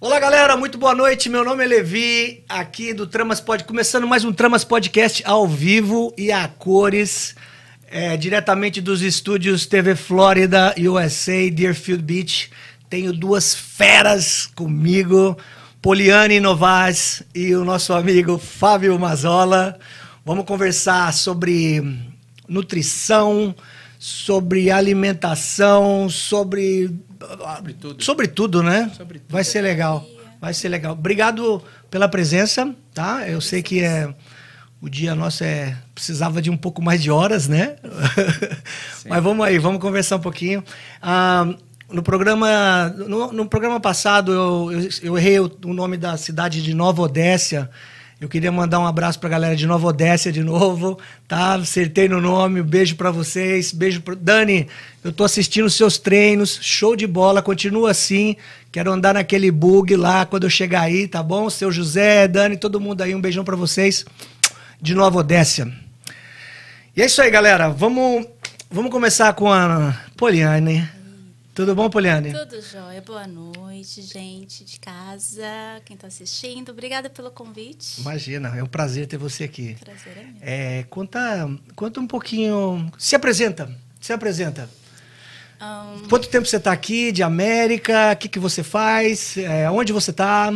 Olá, galera, muito boa noite. Meu nome é Levi, aqui do Tramas Pod, começando mais um Tramas Podcast ao vivo e a cores, é, diretamente dos estúdios TV Flórida, USA, Deerfield Beach. Tenho duas feras comigo, Poliane Novas e o nosso amigo Fábio Mazola. Vamos conversar sobre nutrição, sobre alimentação, sobre Sobre tudo. sobre tudo, né? Sobre tudo. Vai ser legal. Vai ser legal. Obrigado pela presença, tá? Eu sei que é o dia nosso é precisava de um pouco mais de horas, né? Mas vamos aí, vamos conversar um pouquinho. Ah, no programa no, no programa passado eu, eu, eu errei o, o nome da cidade de Nova Odécia. Eu queria mandar um abraço pra galera de Nova Odécia de novo, tá? Acertei no nome, um beijo pra vocês, beijo. Dani, eu tô assistindo os seus treinos, show de bola, continua assim. Quero andar naquele bug lá quando eu chegar aí, tá bom? Seu José, Dani, todo mundo aí, um beijão pra vocês de Nova Odécia. E é isso aí, galera. Vamos, vamos começar com a Poliane. Tudo bom, Poliane? Tudo jóia. Boa noite, gente de casa, quem está assistindo. Obrigada pelo convite. Imagina, é um prazer ter você aqui. Prazer é meu. É, conta, conta um pouquinho. Se apresenta. Se apresenta. Ahn, Quanto tempo você está aqui de América? O que, que você faz? É, onde você está?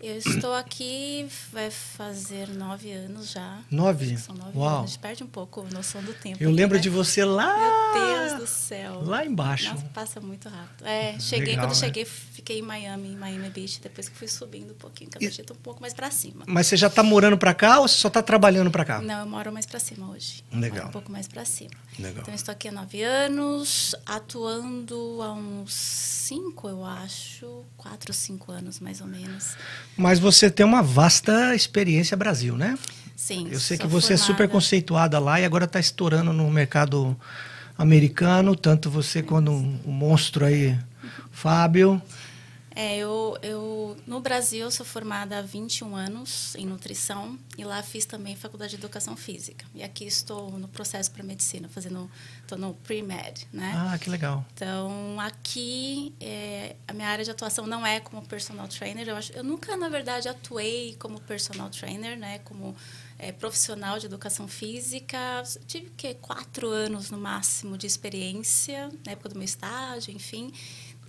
Eu estou aqui, vai fazer nove anos já. Nove? São nove Uau. anos. A gente perde um pouco a noção do tempo. Eu lembro né? de você lá. Meu Deus do céu. Lá embaixo. Nossa, passa muito rápido. É, cheguei, Legal, quando né? cheguei, fiquei em Miami, em Miami Beach, depois que fui subindo um pouquinho, cada dia um pouco mais para cima. Mas você já está morando para cá ou você só está trabalhando para cá? Não, eu moro mais para cima hoje. Legal. Moro um pouco mais para cima. Legal. Então, estou aqui há nove anos, atuando há uns cinco, eu acho. Quatro, cinco anos, mais ou menos. Mas você tem uma vasta experiência Brasil, né? Sim. Eu sei que você é super formada- conceituada lá e agora está estourando no mercado americano, tanto você quanto o monstro aí, Fábio. É, eu, eu no Brasil eu sou formada há 21 anos em nutrição e lá fiz também faculdade de educação física. E aqui estou no processo para medicina, fazendo estou no pre-med, né? Ah, que legal. Então, aqui, é, a minha área de atuação não é como personal trainer. Eu, acho, eu nunca, na verdade, atuei como personal trainer, né? Como é, profissional de educação física. Tive, que quatro anos, no máximo, de experiência, na época do meu estágio, enfim.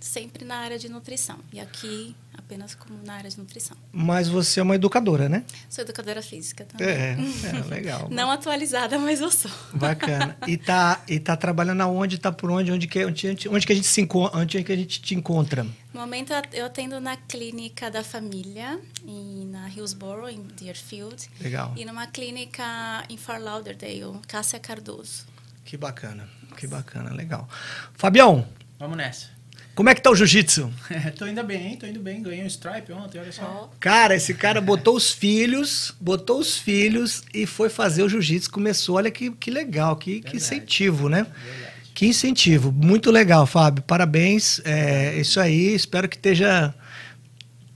Sempre na área de nutrição. E aqui, apenas como na área de nutrição. Mas você é uma educadora, né? Sou educadora física também. É, é legal. Não atualizada, mas eu sou. Bacana. E tá, e tá trabalhando aonde? Tá por onde? Onde que, onde, onde que a gente se encontra? Onde que a gente te encontra? No momento, eu atendo na clínica da família, em, na Hillsborough, em Deerfield. Legal. E numa clínica em Fort Lauderdale, Cássia Cardoso. Que bacana. Que bacana, legal. Fabião, Vamos nessa. Como é que tá o jiu-jitsu? tô indo bem, tô indo bem. Ganhei um stripe ontem, olha só. Cara, esse cara botou os filhos, botou os filhos e foi fazer o jiu-jitsu. Começou, olha que, que legal, que, que incentivo, né? Verdade. Que incentivo. Muito legal, Fábio. Parabéns. É isso aí. Espero que esteja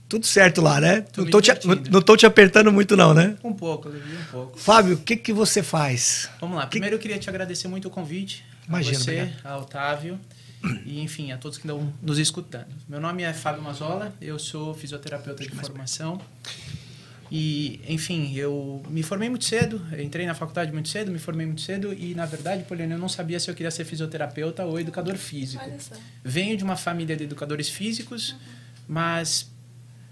tudo certo lá, né? Tô Não tô, te, não, não tô te apertando muito, não, né? Um pouco, Levi, um pouco. Fábio, o que, que você faz? Vamos lá. Que- Primeiro eu queria te agradecer muito o convite. Imagina, a você, obrigado. a Otávio e, enfim, a todos que estão nos escutando. Meu nome é Fábio Mazola, eu sou fisioterapeuta de formação. E, enfim, eu me formei muito cedo, entrei na faculdade muito cedo, me formei muito cedo e, na verdade, Poliana, eu não sabia se eu queria ser fisioterapeuta ou educador físico. Venho de uma família de educadores físicos, mas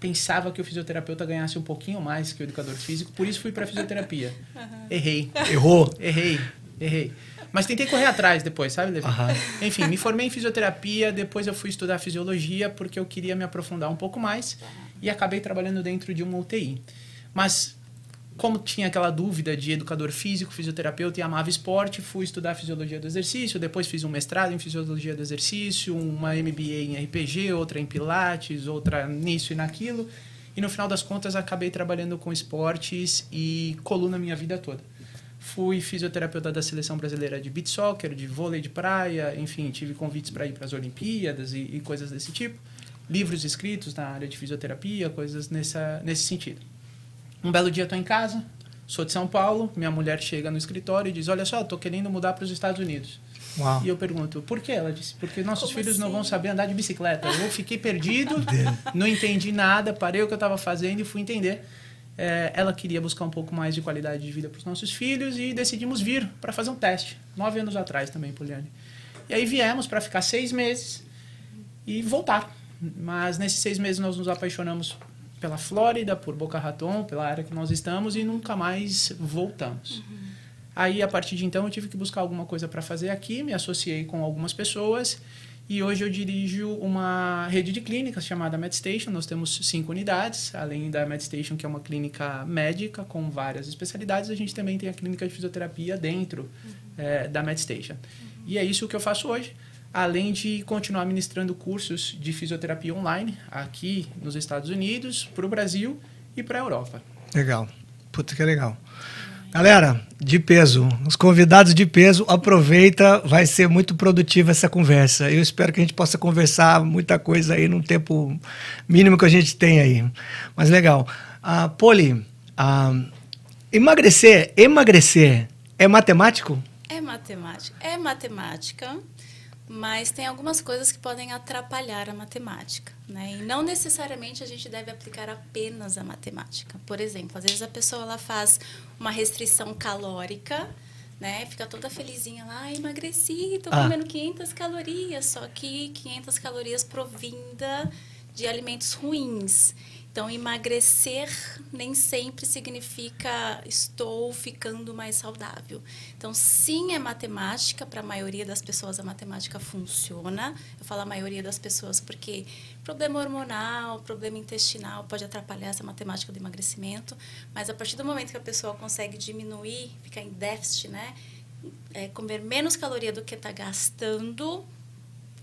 pensava que o fisioterapeuta ganhasse um pouquinho mais que o educador físico, por isso fui para fisioterapia. Errei, Errou. errei, errei. Mas tentei correr atrás depois, sabe, Levi? Aham. Enfim, me formei em fisioterapia, depois eu fui estudar fisiologia porque eu queria me aprofundar um pouco mais e acabei trabalhando dentro de uma UTI. Mas como tinha aquela dúvida de educador físico, fisioterapeuta e amava esporte, fui estudar fisiologia do exercício, depois fiz um mestrado em fisiologia do exercício, uma MBA em RPG, outra em pilates, outra nisso e naquilo. E no final das contas acabei trabalhando com esportes e coluna minha vida toda. Fui fisioterapeuta da seleção brasileira de beach soccer, de vôlei de praia, enfim, tive convites para ir para as Olimpíadas e, e coisas desse tipo. Livros escritos na área de fisioterapia, coisas nessa, nesse sentido. Um belo dia estou em casa, sou de São Paulo, minha mulher chega no escritório e diz: Olha só, estou querendo mudar para os Estados Unidos. Uau. E eu pergunto, por que? Ela disse, porque nossos Como filhos não vão assim? saber andar de bicicleta. Eu fiquei perdido, não entendi nada, parei o que eu estava fazendo e fui entender. É, ela queria buscar um pouco mais de qualidade de vida para os nossos filhos e decidimos vir para fazer um teste. Nove anos atrás também, Poliane. E aí viemos para ficar seis meses e voltar. Mas nesses seis meses nós nos apaixonamos pela Flórida, por Boca Raton, pela área que nós estamos e nunca mais voltamos. Aí, a partir de então, eu tive que buscar alguma coisa para fazer aqui, me associei com algumas pessoas e hoje eu dirijo uma rede de clínicas chamada MedStation. Nós temos cinco unidades, além da MedStation, que é uma clínica médica com várias especialidades, a gente também tem a clínica de fisioterapia dentro eh, da MedStation. E é isso que eu faço hoje, além de continuar ministrando cursos de fisioterapia online aqui nos Estados Unidos, para o Brasil e para a Europa. Legal. Puta que legal. Galera, de peso, os convidados de peso, aproveita, vai ser muito produtiva essa conversa. Eu espero que a gente possa conversar muita coisa aí num tempo mínimo que a gente tem aí. Mas legal. Ah, Poli, ah, emagrecer, emagrecer é matemático? É matemática. É matemática, mas tem algumas coisas que podem atrapalhar a matemática. Né? E não necessariamente a gente deve aplicar apenas a matemática. Por exemplo, às vezes a pessoa ela faz uma restrição calórica, né? fica toda felizinha lá, ah, emagreci, estou Ah. comendo 500 calorias, só que 500 calorias provinda de alimentos ruins. Então, emagrecer nem sempre significa estou ficando mais saudável. Então, sim, é matemática. Para a maioria das pessoas, a matemática funciona. Eu falo a maioria das pessoas porque problema hormonal, problema intestinal pode atrapalhar essa matemática do emagrecimento. Mas a partir do momento que a pessoa consegue diminuir, ficar em déficit, né? É, comer menos caloria do que está gastando,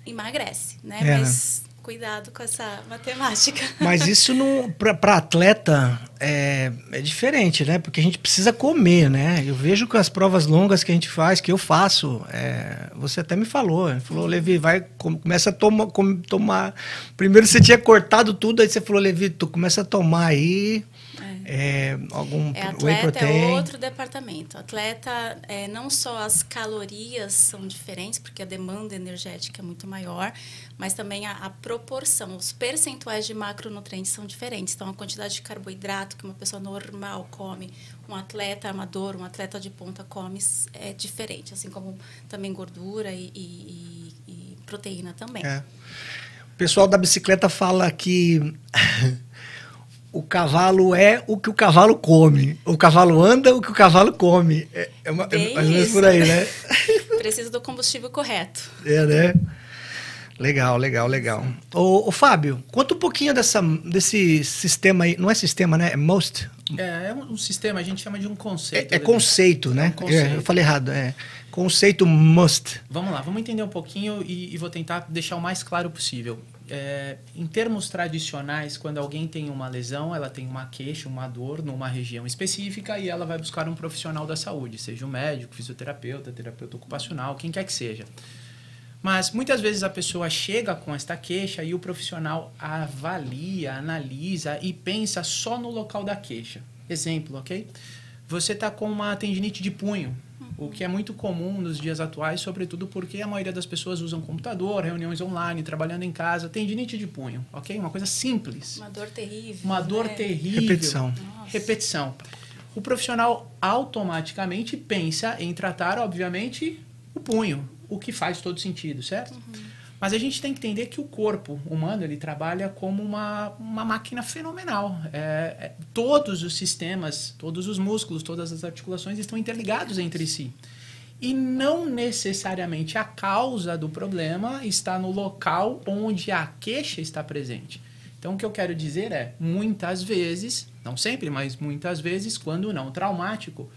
emagrece, né? É, né? Mas cuidado com essa matemática. Mas isso não para atleta é, é diferente, né? Porque a gente precisa comer, né? Eu vejo que as provas longas que a gente faz, que eu faço, é, você até me falou, ele falou, Levi, vai com- começa a toma, com- tomar. Primeiro você tinha cortado tudo, aí você falou, Levi, tu começa a tomar aí é, algum É, atleta é outro departamento. Atleta, é, não só as calorias são diferentes, porque a demanda energética é muito maior, mas também a, a proporção, os percentuais de macronutrientes são diferentes. Então, a quantidade de carboidrato que uma pessoa normal come, um atleta amador, um atleta de ponta come, é diferente. Assim como também gordura e, e- e- e proteína também. É. O pessoal da bicicleta fala que o cavalo é o que o cavalo come. O cavalo anda o que o cavalo come. É, é, uma, é Bem mais ou menos isso. por aí, né? Precisa do combustível correto. É, né? Legal, legal, legal. Ô, ô, Fábio, conta um pouquinho dessa, desse sistema aí. Não é sistema, né? É most. É, é um, sistema, a gente chama de um É, conceito. é Levi. conceito, né? É um conceito. É, eu falei errado. É conceito must. Vamos lá, vamos entender um pouquinho e, e vou tentar deixar o mais claro possível. É, em termos tradicionais, quando alguém tem uma lesão, ela tem uma queixa, uma dor numa região específica e ela vai buscar um profissional da saúde, seja um médico, fisioterapeuta, terapeuta ocupacional, quem quer que seja. Mas muitas vezes a pessoa chega com esta queixa e o profissional avalia, analisa e pensa só no local da queixa. Exemplo, ok? Você está com uma tendinite de punho, o que é muito comum nos dias atuais, sobretudo porque a maioria das pessoas usam computador, reuniões online, trabalhando em casa. Tendinite de punho, ok? Uma coisa simples. Uma dor terrível. Uma dor né? terrível. Repetição. Nossa. Repetição. O profissional automaticamente pensa em tratar, obviamente, o punho, o que faz todo sentido, certo? Mas a gente tem que entender que o corpo humano ele trabalha como uma, uma máquina fenomenal. É, é, todos os sistemas, todos os músculos, todas as articulações estão interligados entre si. E não necessariamente a causa do problema está no local onde a queixa está presente. Então, o que eu quero dizer é, muitas vezes, não sempre, mas muitas vezes, quando não traumático,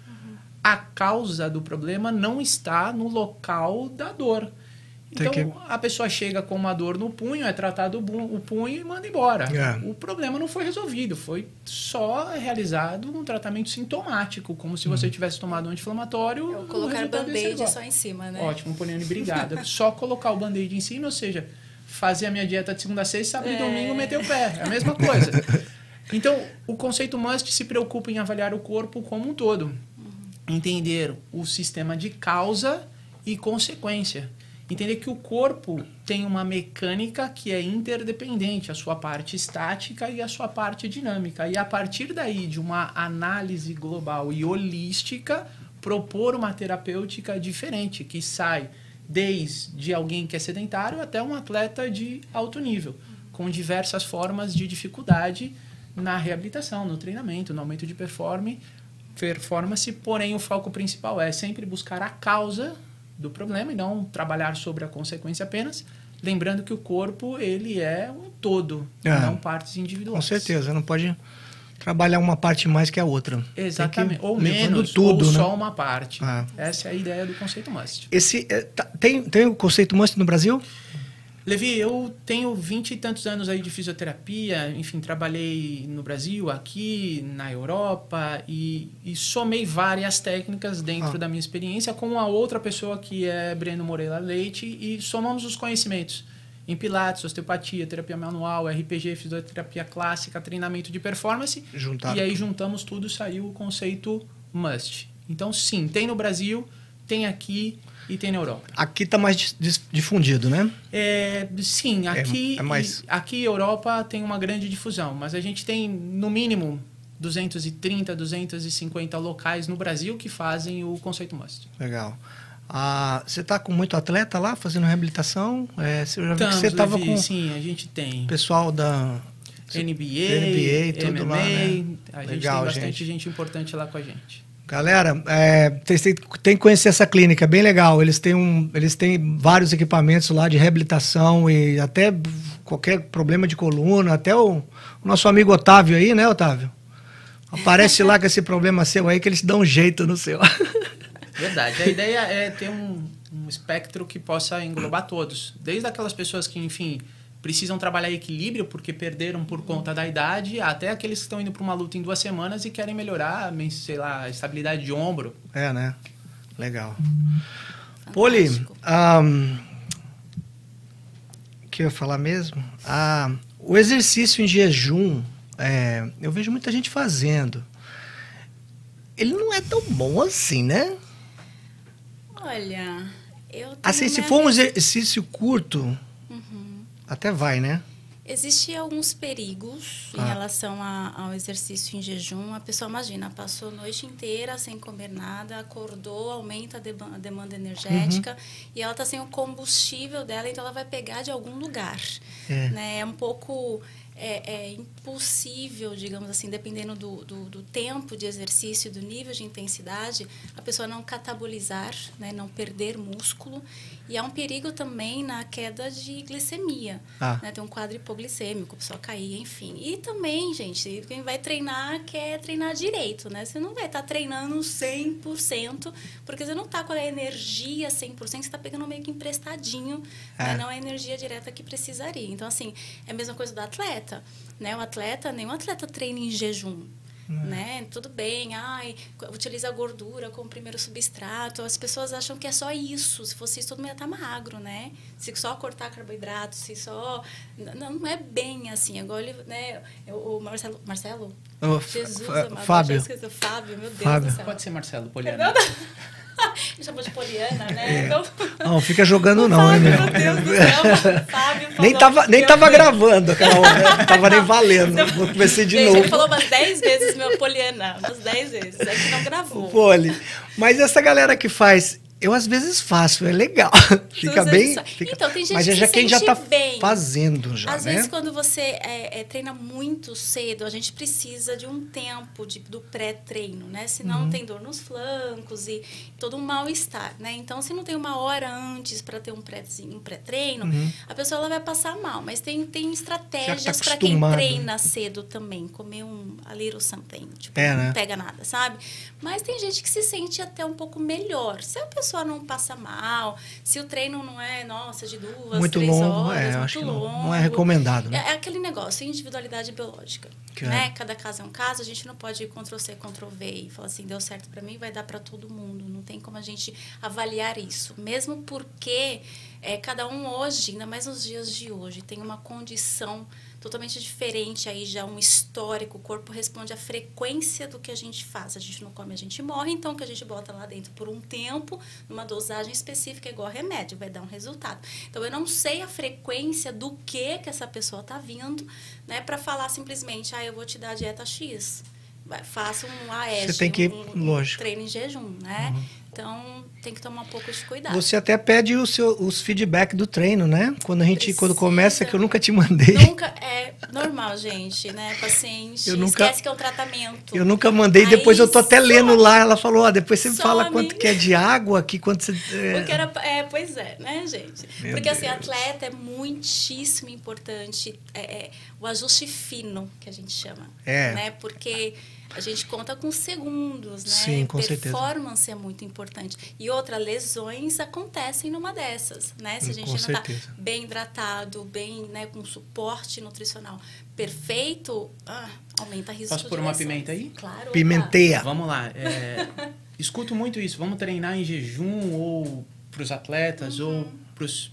a causa do problema não está no local da dor. Então, que- a pessoa chega com uma dor no punho, é tratado o punho e manda embora. É. O problema não foi resolvido, foi só realizado um tratamento sintomático, como se você tivesse tomado um anti-inflamatório. Eu o colocar band-aid só em cima, né? Ótimo, Poliane, obrigado. Só colocar o band-aid em cima, ou seja, fazer a minha dieta de segunda a sexta, sábado e É. domingo, meter o pé. É a mesma coisa. Então, o conceito MUST se preocupa em avaliar o corpo como um todo. Entender o sistema de causa e consequência. Entender que o corpo tem uma mecânica que é interdependente, a sua parte estática e a sua parte dinâmica. E a partir daí, de uma análise global e holística, propor uma terapêutica diferente, que sai desde alguém que é sedentário até um atleta de alto nível, com diversas formas de dificuldade na reabilitação, no treinamento, no aumento de performance, performance, porém o foco principal é sempre buscar a causa do problema e não trabalhar sobre a consequência apenas, lembrando que o corpo ele é um todo, é, não partes individuais. Com certeza, não pode trabalhar uma parte mais que a outra. Exatamente, ou menos, tudo, ou né? só uma parte. Ah. Essa é a ideia do conceito MUST. Esse, é, tá, tem, tem o conceito MUST no Brasil? Levi, eu tenho vinte e tantos anos aí de fisioterapia, enfim, trabalhei no Brasil, aqui, na Europa e, e somei várias técnicas dentro ah. da minha experiência com a outra pessoa que é Breno Moreira Leite e somamos os conhecimentos em Pilates, osteopatia, terapia manual, RPG, fisioterapia clássica, treinamento de performance. E aí juntamos tudo, saiu o conceito MUST. Então, sim, tem no Brasil, tem aqui e tem na Europa. Aqui está mais difundido, né? É, sim, é, aqui, é, é mais... aqui Europa tem uma grande difusão, mas a gente tem, no mínimo, 230, 250 locais no Brasil que fazem o conceito MUST. Legal. Ah, você está com muito atleta lá fazendo reabilitação? É, você já que você estava com. Sim, a gente tem. Pessoal da NBA, NBA tudo MMA, lá, né? A gente Legal, tem bastante gente. gente importante lá com a gente. Galera, é, tem, tem que conhecer essa clínica, é bem legal. Eles têm, um, eles têm vários equipamentos lá de reabilitação e até qualquer problema de coluna, até o, o nosso amigo Otávio aí, né, Otávio? Aparece lá com esse problema seu aí que eles dão um jeito no seu. Verdade. A ideia é ter um, um espectro que possa englobar todos. Desde aquelas pessoas que, enfim, precisam trabalhar equilíbrio porque perderam por conta da idade, até aqueles que estão indo para uma luta em duas semanas e querem melhorar, sei lá, a estabilidade de ombro. É, né? Legal. Poli, um, que eu ia falar mesmo? Ah, o exercício em jejum, é, eu vejo muita gente fazendo. Ele não é tão bom assim, né? Olha, eu Assim, se for um exercício curto, até vai, né? Existem alguns perigos ah. em relação a, ao exercício em jejum. A pessoa, imagina, passou a noite inteira sem comer nada, acordou, aumenta a, demanda energética uhum. e ela está sem o combustível dela, então ela vai pegar de algum lugar. É, né? é um pouco é, é, impossível, digamos assim, dependendo do, do, do, tempo de exercício, do nível de intensidade, a pessoa não catabolizar, né, não perder músculo. E há um perigo também na queda de glicemia. Ah. Né, tem um quadro hipoglicêmico, a pessoa cair, enfim. E também, gente, quem vai treinar quer treinar direito, né? Você não vai estar tá treinando 100%, porque você não está com a energia 100%, você está pegando meio que emprestadinho, é. né, não a energia direta que precisaria. Então, assim, é a mesma coisa do atleta. Né? O atleta, nenhum atleta treina em jejum. Uhum. Né? Tudo bem, ai, utiliza a gordura como primeiro substrato. As pessoas acham que é só isso. Se fosse isso, todo mundo ia estar tá magro, né? Se só cortar carboidrato, se só. Não, não é bem assim. Agora, né? O Marcelo. Marcelo? Oh, Jesus, Fábio. Fábio, meu Deus Fábio. do céu. Pode ser Marcelo, Poliana. Me chamou de Poliana, né? É. Então... Não, fica jogando não, hein, meu? Deus do céu. Fábio nem tava, nem tava gravando aquela hora, né? Tava nem valendo. Vou comecei de Gente, novo. Ele falou umas 10 vezes meu Poliana, umas 10 vezes. É que não gravou. Poli. Mas essa galera que faz eu às vezes faço, é legal. fica bem. Fica... Então, tem gente Mas é já quem já está bem. fazendo já. Às né? vezes, quando você é, é, treina muito cedo, a gente precisa de um tempo de, do pré-treino, né? Senão uhum. tem dor nos flancos e todo um mal-estar, né? Então, se não tem uma hora antes para ter um pré-treino, um pré uhum. a pessoa ela vai passar mal. Mas tem, tem tá estratégias tá para quem treina cedo também. Comer um a little something, tipo, é, né? não pega nada, sabe? Mas tem gente que se sente até um pouco melhor. Se a pessoa pessoa não passa mal, se o treino não é, nossa, de duas, muito três longo, horas, é, muito acho longo. Não, não é recomendado. Né? É, é, aquele negócio, individualidade biológica. Que né? É. Cada caso é um caso, a gente não pode Ctrl-C, Ctrl-V e falar assim, deu certo para mim, vai dar para todo mundo. Não tem como a gente avaliar isso. Mesmo porque é, cada um hoje, ainda mais nos dias de hoje, tem uma condição totalmente diferente aí já um histórico. O corpo responde à frequência do que a gente faz. A gente não come, a gente morre, então o que a gente bota lá dentro por um tempo, numa dosagem específica, é igual remédio, vai dar um resultado. Então eu não sei a frequência do que que essa pessoa está vindo, né, para falar simplesmente, ah, eu vou te dar a dieta X. Vai, faça um AES, Você tem que, um, um lógico. treino em jejum, né? Então tem que tomar um pouco de cuidado. Você até pede o seu, os feedback do treino, né? Quando a gente, Precisa. quando começa, que eu nunca te mandei. Nunca é normal, gente, né? Paciente Eu nunca- esquece que é um tratamento. Eu nunca mandei, Aí depois eu tô até lendo lá. Ela falou, ó, depois você me fala quanto que é de água aqui, quanto você. é. Porque era, é, pois é, né, gente? Meu Porque assim, Deus. atleta é muitíssimo importante é, é, o ajuste fino, que a gente chama. É. Né? Porque a gente conta com segundos, né? Sim, com certeza. Performance é muito importante. E outra, lesões acontecem numa dessas, né? Se a gente com não está certeza. bem hidratado, bem, né, com suporte nutricional perfeito, ah, aumenta a risco Posso pôr uma lesões. pimenta aí? Claro. Pimenteia. Vamos lá. é, escuto muito isso. Vamos treinar em jejum ou para os atletas Uhum. ou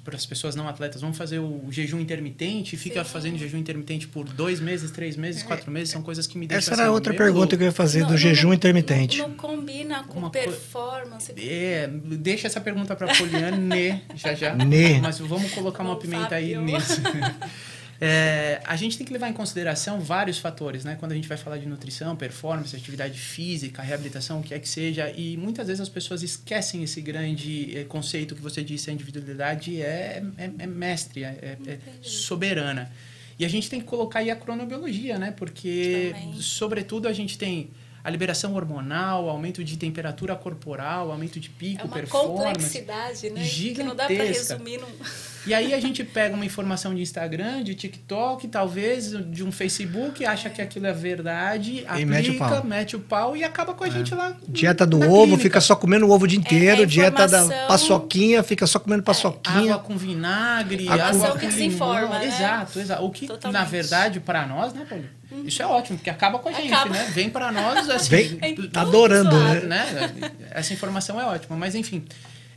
para as pessoas não atletas. Vamos fazer o jejum intermitente. Fica Sim. fazendo jejum intermitente por dois meses, três meses, quatro meses. São coisas que me deixam Essa era assim, outra pergunta que eu ia fazer Não, do não- jejum não- intermitente. Não, não combina com Uma performance. É, deixa essa pergunta para Poliane já já. Né. Mas vamos colocar uma pimenta aí nisso. É, a gente tem que levar em consideração vários fatores, né? Quando a gente vai falar de nutrição, performance, atividade física, reabilitação, o que é que seja, e muitas vezes as pessoas esquecem esse grande eh, conceito que você disse, a individualidade é, é, é mestre, é, é- é soberana. E a gente tem que colocar aí a cronobiologia, né? Porque, Também. sobretudo, a gente tem a liberação hormonal, aumento de temperatura corporal, aumento de pico, É uma performance. complexidade, né? Que não dá para gigantesca. resumir num... E aí a gente pega uma informação de Instagram, de TikTok, talvez de um Facebook, acha que aquilo é verdade, aplica, mete o pau. É. mete o pau e acaba com a gente lá. Dieta do na ovo, clínica. fica só comendo o ovo o dia inteiro. é Dieta da paçoquinha, fica só comendo paçoquinha. Água com vinagre, Água água com- com que desinforma, né? Exato, exato. O que, Totalmente. Na verdade, para nós, né, Paulo? Isso é ótimo, porque acaba com a gente, Acaba. né? Vem para nós, assim... Vem É tudo adorando, né? né? Essa informação é ótima. Mas, enfim,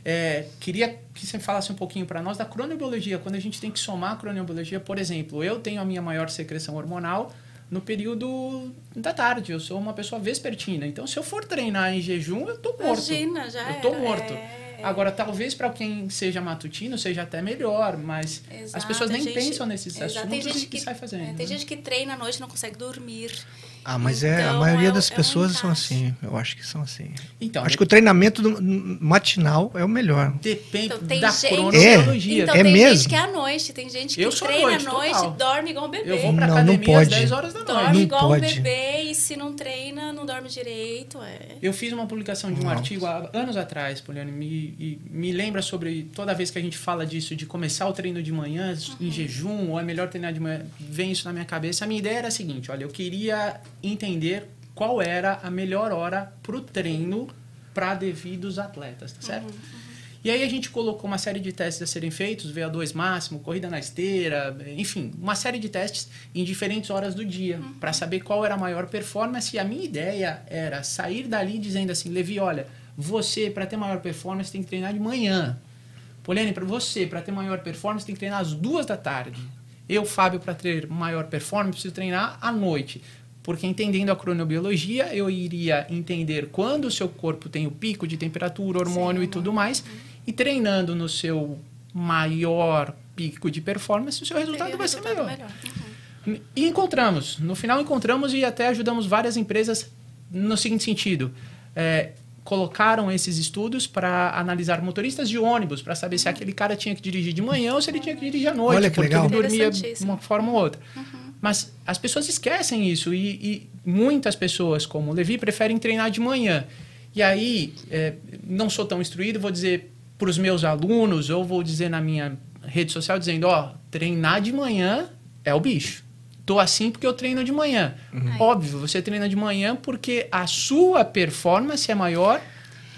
é, queria que você falasse um pouquinho para nós da cronobiologia. Quando a gente tem que somar a cronobiologia, por exemplo, eu tenho a minha maior secreção hormonal no período da tarde. Eu sou uma pessoa vespertina. Então, se eu for treinar em jejum, eu tô morto. Imagina, já Eu tô era, morto. é. Agora, talvez para quem seja matutino seja até melhor, mas as Exato, pessoas nem tem gente- pensam nesses exato, tem assuntos gente e que, sai fazendo. é, tem né? gente que treina à noite e não consegue dormir. Ah, mas é, a Então, maioria é das é um pessoas são assim. Eu acho que são assim. Então, acho que o treinamento do- matinal é o melhor. depende Então, tem da gente- cronobiologia. Então É tem mesmo? gente que é à noite, tem gente que Eu treina noite, à noite, total. dorme igual um bebê. Eu vou pra Não, não academia às pode. 10 horas da noite. Dorme Não igual pode. um bebê e se não treina, não dorme direito. É. Eu fiz uma publicação de um Nossa. artigo há anos atrás, Poliane, me, e me lembra sobre toda vez que a gente fala disso, de começar o treino de manhã Uhum. em jejum, ou é melhor treinar de manhã, vem isso na minha cabeça. A minha ideia era a seguinte: olha, eu queria entender qual era a melhor hora para o treino para devidos atletas, tá certo? E aí a gente colocou uma série de testes a serem feitos, VO2 máximo, corrida na esteira, enfim, uma série de testes em diferentes horas do dia, para saber qual era a maior performance. E a minha ideia era sair dali dizendo assim, Levi, olha, você para ter maior performance tem que treinar de manhã. Poliane, para você, para ter maior performance, tem que treinar às duas da tarde. Eu, Fábio, para ter maior performance, preciso treinar à noite. Porque entendendo a cronobiologia, eu iria entender quando o seu corpo tem o pico de temperatura, hormônio e tudo mais. E treinando no seu maior pico de performance, o seu resultado Teria vai ser resultado melhor. Uhum. E encontramos. No final encontramos e até ajudamos várias empresas no seguinte sentido. É, colocaram esses estudos para analisar motoristas de ônibus, para saber se aquele cara tinha que dirigir de manhã ou se ele tinha que dirigir à noite, Olha que porque legal. ele dormia de uma forma ou outra. Mas as pessoas esquecem isso e, e muitas pessoas, como o Levi, preferem treinar de manhã. E aí, é, não sou tão instruído, vou dizer para os meus alunos ou vou dizer na minha rede social dizendo, ó, treinar de manhã é o bicho. Tô assim porque eu treino de manhã. Óbvio, você treina de manhã porque a sua performance é maior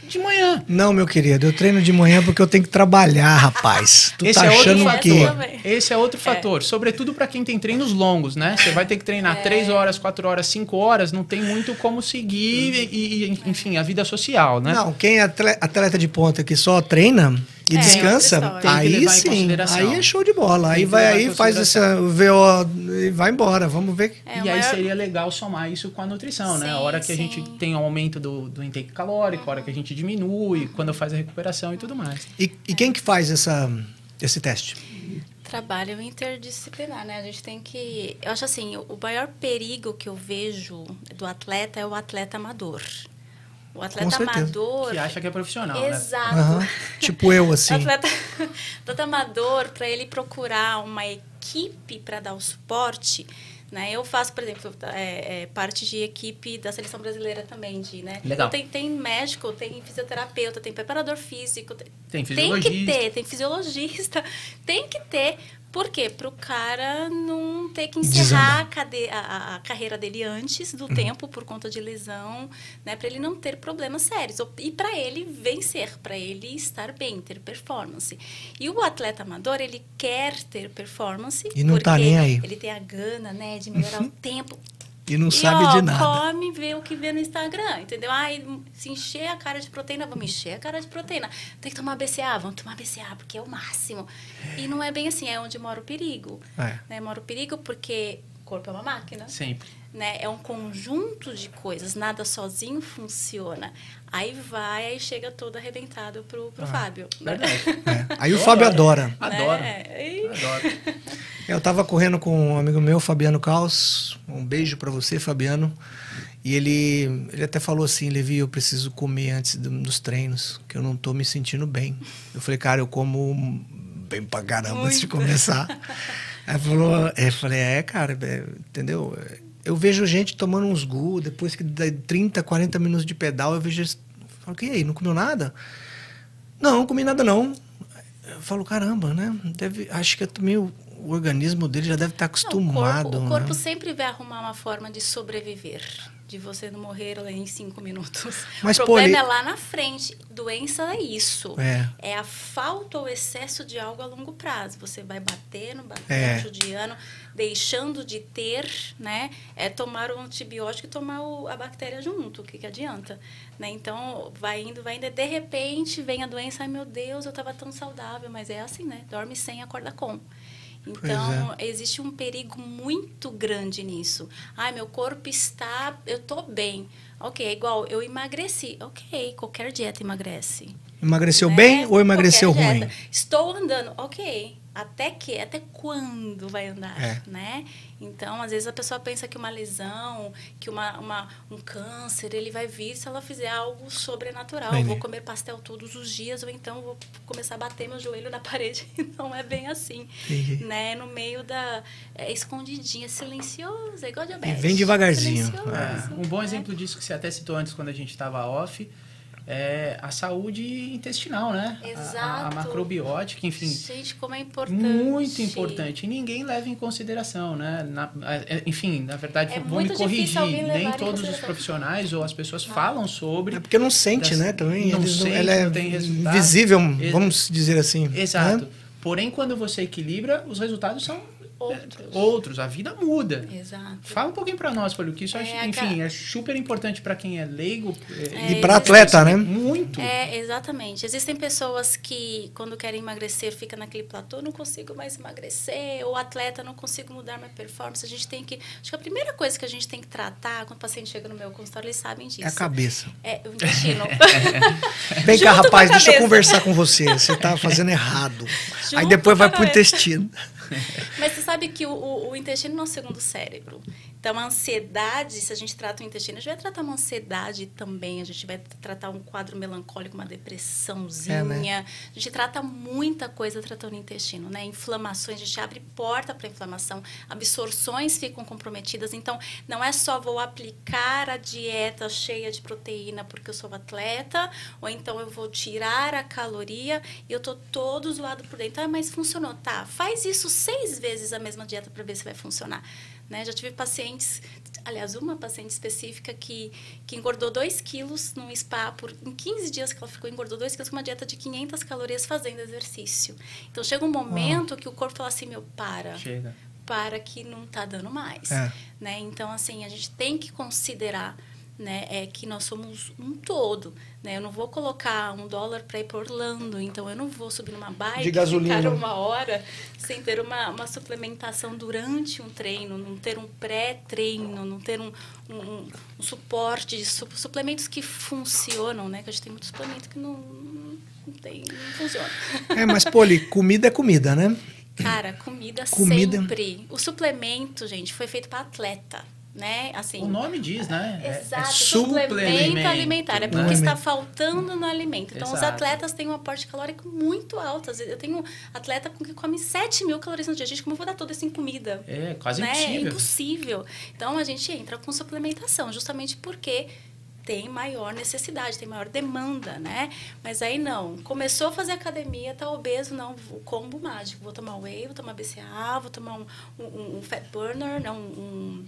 de manhã. Não, meu querido, eu treino de manhã porque eu tenho que trabalhar, rapaz. Tu Esse tá é outro achando o fator. quê? também. Esse é outro fator. Sobretudo para quem tem treinos longos, né? Você vai ter que treinar 3 horas, 4 horas, 5 horas, não tem muito como seguir e, e, enfim, a vida social, né? Não, quem é atle- atleta de ponta que só treina, e É, descansa, aí sim, aí é show de bola. Aí vai aí, faz esse. VO e vai embora. Vamos ver. É, e aí maior- seria legal somar isso com a nutrição, né? A Sim, hora que a gente sim. tem o aumento do, do intake calórico, a hora que a gente diminui, quando faz a recuperação e tudo mais. E, e quem que faz essa, esse teste? Trabalho interdisciplinar, né? A gente tem que. Eu acho assim, o maior perigo que eu vejo do atleta é o atleta amador. O atleta amador. Que acha que é profissional, né? Exato. Aham. Tipo eu, O assim. atleta, atleta amador, para ele procurar uma equipe para dar o suporte, né? Eu faço, por exemplo, é, é, parte de equipe da seleção brasileira também, de, né? Legal. Então, tem, tem médico, tem fisioterapeuta, tem preparador físico, tem, Tem tem que fisiologista. ter, tem fisiologista, tem que ter. Por quê? Para o cara não ter que encerrar a, cade- a- a- carreira dele antes Uhum. do tempo por conta de lesão, né? Para ele não ter problemas sérios e para ele vencer, para ele estar bem, ter performance. E o atleta amador ele quer ter performance E não porque tá nem aí. ele tem a gana, né, de melhorar o tempo. E não E, sabe ó, de nada. come, vê o que vê no Instagram, entendeu? Ai, se encher a cara de proteína, vamos encher a cara de proteína. Tem que tomar BCA, vamos tomar BCA, porque é o máximo. E não é bem assim, é onde mora o perigo. É. Né? Mora o perigo porque o corpo é uma máquina. Sempre. Né? É um conjunto de coisas, nada sozinho funciona. Aí vai, aí chega todo arrebentado pro, pro Ah, Fábio. né? Verdade. É. Aí o Fábio adora. Adoro. Né? E-. Eu tava correndo com um amigo meu, Fabiano Caos. Um beijo pra você, Fabiano. E ele, ele até falou assim, Levi, eu preciso comer antes do- dos treinos, que eu não tô me sentindo bem. Eu falei, cara, eu como bem pra caramba antes de Muito. começar. Aí ele falou, é, eu falei, é, cara, é, entendeu? Eu vejo gente tomando uns gu, depois que dá 30, 40 minutos de pedal, eu vejo eles. Eu falo, e aí, não comeu nada? Não, não comi nada não. Eu falo, caramba, né? Deve, acho que eu tomei o, o organismo dele já deve estar Não, acostumado. o corpo, o corpo né? sempre vai arrumar uma forma de sobreviver. De você não morrer em cinco minutos. Mas, o problema ele- é lá na frente. Doença é isso. É. a falta ou excesso de algo a longo prazo. Você vai batendo, batendo, É. judiando, deixando de ter, né? É tomar o antibiótico e tomar o- a bactéria junto. O que, que adianta? Né? Então, vai indo, vai indo. e De repente, vem a doença. Ai, meu Deus, eu estava tão saudável. Mas é assim, né? Dorme sem, acorda com. Então, é. existe um perigo muito grande nisso. Ai, meu corpo está. Eu tô bem. Ok, é igual eu emagreci. Ok, qualquer dieta emagrece. Emagreceu né? bem ou emagreceu ruim? Estou andando. Ok. Até que? Até quando vai andar, É. né? Então, às vezes a pessoa pensa que uma lesão, que uma, uma, um câncer, ele vai vir se ela fizer algo sobrenatural. Vou comer pastel todos os dias ou então vou começar a bater meu joelho na parede. Não é bem assim né, no meio da é escondidinha, silencioso, é igual diabetes. vem devagarzinho. É, um bom né? exemplo disso que você até citou antes quando a gente estava off é a saúde intestinal, né? A- A, a Exato. macrobiótica, enfim. Gente, como é importante. Muito importante. E ninguém leva em consideração, né? Na- é, enfim, na verdade, É vou me corrigir. Nem em todos os profissionais ou as pessoas falam sobre. É porque não sente, Das- né? Também. não Eles sente, ela é não tem resultado. visível, Ex- vamos dizer assim. Exato. né? Porém, quando você equilibra, os resultados são Outros. outros. A vida muda. Exato. Fala um pouquinho pra nós, Polio, que isso, É, acho- enfim, é super importante pra quem é leigo. É, E para atleta, né? Muito. É, exatamente. Existem pessoas que, quando querem emagrecer, fica naquele platô, não consigo mais emagrecer, ou atleta, não consigo mudar minha performance. A gente tem que. Acho que a primeira coisa que a gente tem que tratar, quando o paciente chega no meu consultório, eles sabem disso. É a cabeça. É o intestino. Vem cá, rapaz, deixa eu conversar com você. Você tá fazendo errado. Aí Junto depois com vai pro cabeça. intestino. Mas você sabe que o, o, intestino é o segundo cérebro. Então, a ansiedade, se a gente trata o intestino, a gente vai tratar uma ansiedade também, a gente vai tratar um quadro melancólico, uma depressãozinha. É, né? A gente trata muita coisa tratando o intestino, né? Inflamações, a gente abre porta para inflamação, absorções ficam comprometidas. Então, não é só vou aplicar a dieta cheia de proteína porque eu sou atleta, ou então eu vou tirar a caloria e eu tô todo zoado por dentro. Ah, mas funcionou. Tá, faz isso seis vezes a mesma dieta para ver se vai funcionar. Né? Já tive pacientes, aliás, uma paciente específica que, que engordou 2 quilos num spa por em 15 dias que ela ficou, engordou 2 quilos com uma dieta de 500 calorias fazendo exercício. Então chega um momento que o corpo fala assim: meu, para Chega. para que não tá dando mais, É. né? Então assim a gente tem que considerar né, é que nós somos um todo. Né? Eu não vou colocar um dólar para ir para Orlando, então eu não vou subir numa bike De gasolina. ficar uma hora sem ter uma, uma suplementação durante um treino, não ter um pré-treino, não ter um, um, um- suporte de su- suplementos que funcionam, né? Que a gente tem muitos suplementos que não, não, tem, não funcionam. É, mas, Poli, comida é comida, né? Cara, comida, Comida. sempre. O suplemento, gente, foi feito para atleta, né? Assim, O nome diz, né? É- Exato, é suplemento alimentar. É porque está faltando no alimento. Então, os Exato. atletas têm um aporte calórico muito alto. Eu tenho atleta com que come 7 mil calorias no dia. Gente, como eu vou dar tudo isso em comida? É quase né? É impossível. impossível. Então, a gente entra com suplementação, justamente porque tem maior necessidade, tem maior demanda, né? Mas aí não. Começou a fazer academia, tá obeso, não. O combo mágico. Vou tomar whey, vou tomar BCA, vou tomar um, um, um fat burner, não, um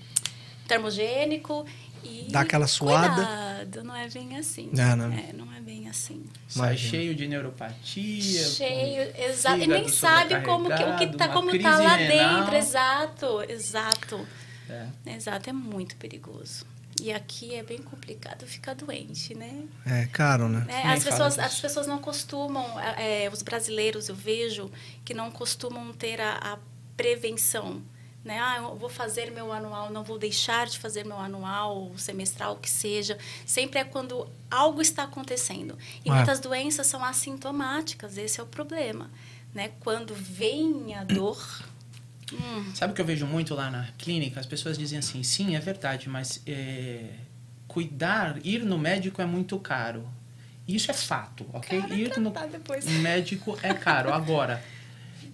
termogênico. E Dá aquela suada. Cuidado, não é bem assim. É, não. É, não é bem assim. Sai Imagina. cheio de neuropatia. Cheio, exato. E nem sabe como que, o que tá, como tá lá renal. dentro. Exato, exato. É. Exato, é muito perigoso. E aqui é bem complicado ficar doente, né? É caro, né? Né? Nem As, pessoas, as pessoas não costumam, é, os brasileiros eu vejo que não costumam ter a, a prevenção. Né? Ah, eu vou fazer meu anual, não vou deixar de fazer meu anual, semestral, o que seja. Sempre é quando algo está acontecendo. E É. muitas doenças são assintomáticas, esse é o problema. Né? Quando vem a dor. hum, Sabe o que eu vejo muito lá na clínica? As pessoas dizem assim, sim, é verdade, mas é, cuidar, ir no médico é muito caro. Isso é fato, ok? Cara, ir no depois. médico é caro. Agora,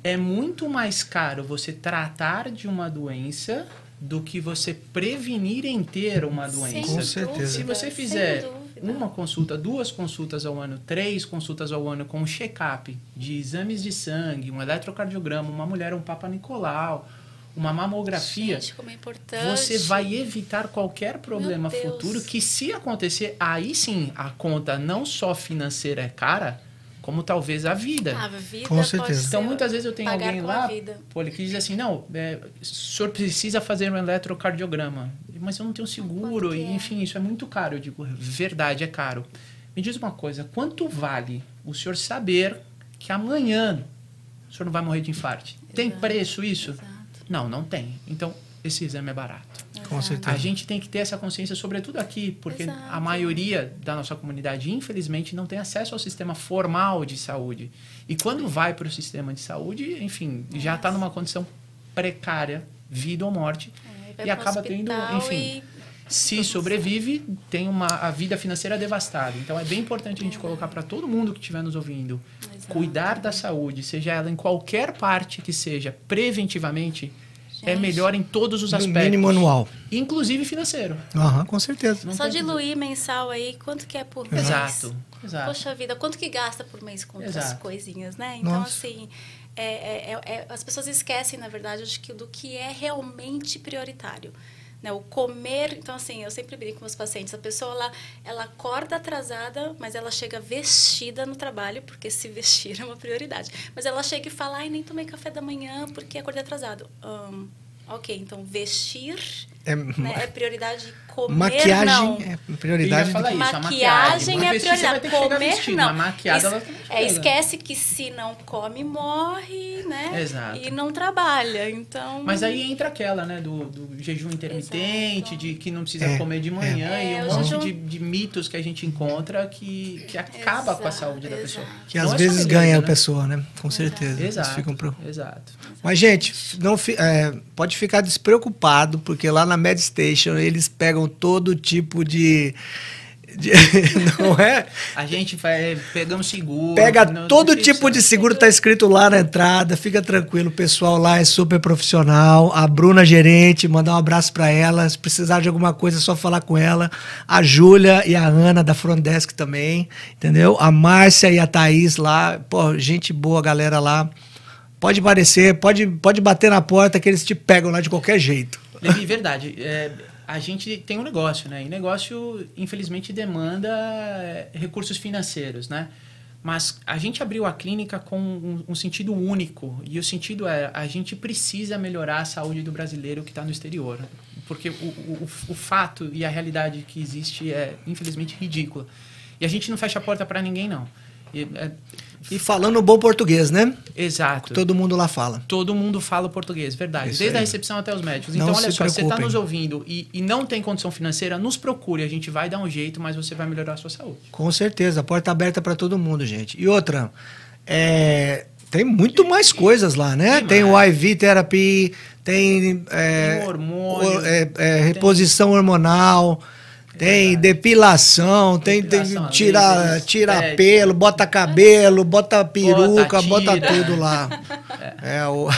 é muito mais caro você tratar de uma doença do que você prevenir em ter uma doença. Com certeza. Se você fizer uma consulta, duas consultas ao ano, três consultas ao ano com um check-up de exames de sangue, um eletrocardiograma, uma mulher, um Papa Nicolau, uma mamografia, Gente, como é importante. você vai evitar qualquer problema futuro que se acontecer, aí sim a conta não só financeira é cara, como talvez a vida. Ah, a vida Com pode certeza. ser Então, muitas vezes eu tenho alguém com lá, a vida. pô, ele que diz assim, não, é, o senhor precisa fazer um eletrocardiograma. Mas eu não tenho seguro, Quanto que e, é? enfim, isso é muito caro. Eu digo, verdade, é caro. Me diz uma coisa, quanto vale o senhor saber que amanhã o senhor não vai morrer de infarto? Tem Exato. preço isso? Exato. Não, não tem. Então, esse exame é barato. Com certeza. A gente tem que ter essa consciência, sobretudo aqui, porque Exato. a maioria da nossa comunidade, infelizmente, não tem acesso ao sistema formal de saúde. E quando vai para o sistema de saúde, enfim, já está numa condição precária, vida ou morte, É, e acaba tendo, enfim, e- se sobrevive, tem uma a vida financeira devastada. Então é bem importante a gente colocar para todo mundo que estiver nos ouvindo, Exato. cuidar da saúde, seja ela em qualquer parte que seja, preventivamente, é melhor em todos os No aspectos. mínimo anual. inclusive financeiro. Aham, com certeza. Não Só diluir mensal aí, quanto que é por mês? Exato, exato. Poxa vida, quanto que gasta por mês com outras Exato. coisinhas, né? Então, Nossa. assim, é, é- é- é- as pessoas esquecem, na verdade, acho que do que é realmente prioritário. Né? O comer, então assim, eu sempre brinco com os pacientes, a pessoa ela, ela acorda atrasada, mas ela chega vestida no trabalho, porque se vestir é uma prioridade. Mas ela chega e fala, ai, nem tomei café da manhã porque acordei atrasado. Ahn, ok, então vestir É, né, é prioridade, comer maquiagem não. é prioridade. falar isso, a Maquiagem maquiagem. é vai prioridade. Comer, vestido, não. maquiada, ela também é, esquece que se não come, morre, né? Exato. E não trabalha. Então. Mas aí entra aquela, né, do, do jejum intermitente, Exato. de que não precisa É, comer de manhã é. e É, um monte jejum- de, de mitos que a gente encontra que, que acaba com a Exato, saúde da pessoa. exato. Que Não às é vezes ganha a né? pessoa, né? Com certeza. Eles Exato, ficam pro- exato. Mas, gente, não fi- é, pode ficar despreocupado, porque lá na MedStation eles pegam todo tipo de. de- não é? A gente vai, pegamos seguro. Pega não- todo tipo de seguro, tá escrito lá na entrada. Fica tranquilo, o pessoal lá é super profissional. A Bruna, gerente, mandar um abraço pra ela. Se precisar de alguma coisa, é só falar com ela. A Júlia e a Ana da Front Desk também, entendeu? A Márcia e a Thaís lá. Pô, gente boa, galera lá. Pode aparecer, pode, pode bater na porta que eles te pegam lá de qualquer jeito. Levi, verdade. É, a gente tem um negócio, né? E negócio, infelizmente, demanda é, recursos financeiros, né? Mas a gente abriu a clínica com um, um, sentido único. E o sentido é: a gente precisa melhorar a saúde do brasileiro que está no exterior. Porque o, o, o, fato e a realidade que existe é, infelizmente, ridícula. E a gente não fecha a porta para ninguém, não. E, é, e falando bom português, né? Exato. Todo mundo lá fala. Todo mundo fala português, verdade. Isso Desde aí. a recepção até os médicos. Não então, olha só, preocupem. você está nos ouvindo e, e não tem condição financeira, nos procure. A gente vai dar um jeito, mas você vai melhorar a sua saúde. Com certeza. A porta aberta para todo mundo, gente. E outra, é, tem muito mais coisas lá, né? Tem, tem o IV therapy, tem, é, tem hormônio, é, é, reposição tem... hormonal. Tem depilação, tem, depilação, tem tira, tira é, pelo, bota cabelo, bota peruca, bota, bota tudo lá. É, é o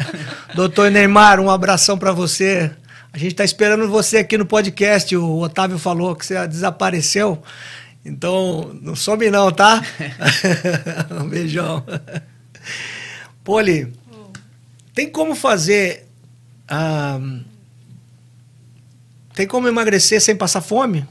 Doutor Neymar, um abração para você. A gente está esperando você aqui no podcast. O Otávio falou que você desapareceu. Então, não some não, tá? um beijão. Poli, tem como fazer ah, tem como emagrecer sem passar fome?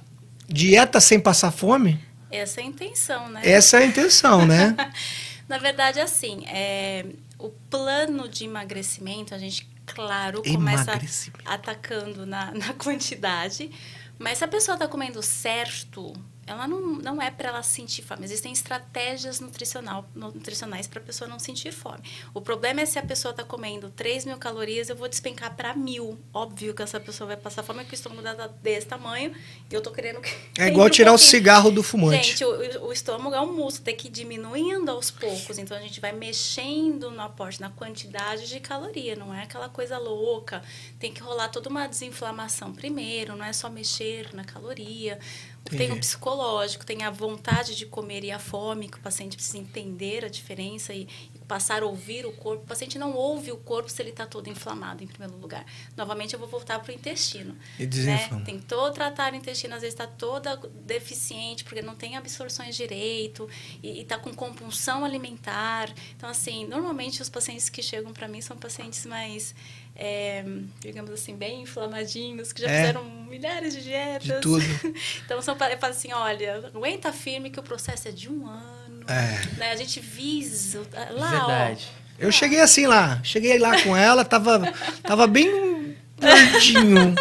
Dieta sem passar fome? Essa é a intenção, né? Essa é a intenção, né? Na verdade, assim, é, o plano de emagrecimento, a gente, claro, começa atacando na, na quantidade. Mas se a pessoa está comendo certo, ela não, não é para ela sentir fome. Existem estratégias nutricional, nutricionais para a pessoa não sentir fome. O problema é se a pessoa está comendo 3 mil calorias, eu vou despencar para mil. Óbvio que essa pessoa vai passar fome, porque o estômago está desse tamanho e eu estou querendo que. É igual tirar um o cigarro do fumante. Gente, o, o, estômago é um músculo, tem que ir diminuindo aos poucos. Então a gente vai mexendo no aporte, na quantidade de caloria. Não é aquela coisa louca. Tem que rolar toda uma desinflamação primeiro, não é só mexer na caloria. Entendi. Tem o psicológico, tem a vontade de comer e a fome, que o paciente precisa entender a diferença e, e passar a ouvir o corpo. O paciente não ouve o corpo se ele está todo inflamado, em primeiro lugar. Novamente, eu vou voltar para o intestino. E né? Tem todo tratar o intestino, às vezes está toda deficiente, porque não tem absorções direito e está com compulsão alimentar. Então, assim, normalmente os pacientes que chegam para mim são pacientes mais é, digamos assim, bem inflamadinhos, que já é. fizeram milhares de dietas. De tudo. então, são, eu falo assim, olha, aguenta firme que o processo é de um ano. É. Né? A gente visa lá, Verdade. Ó, eu cheguei assim lá, cheguei lá com ela, tava, tava bem gordinho.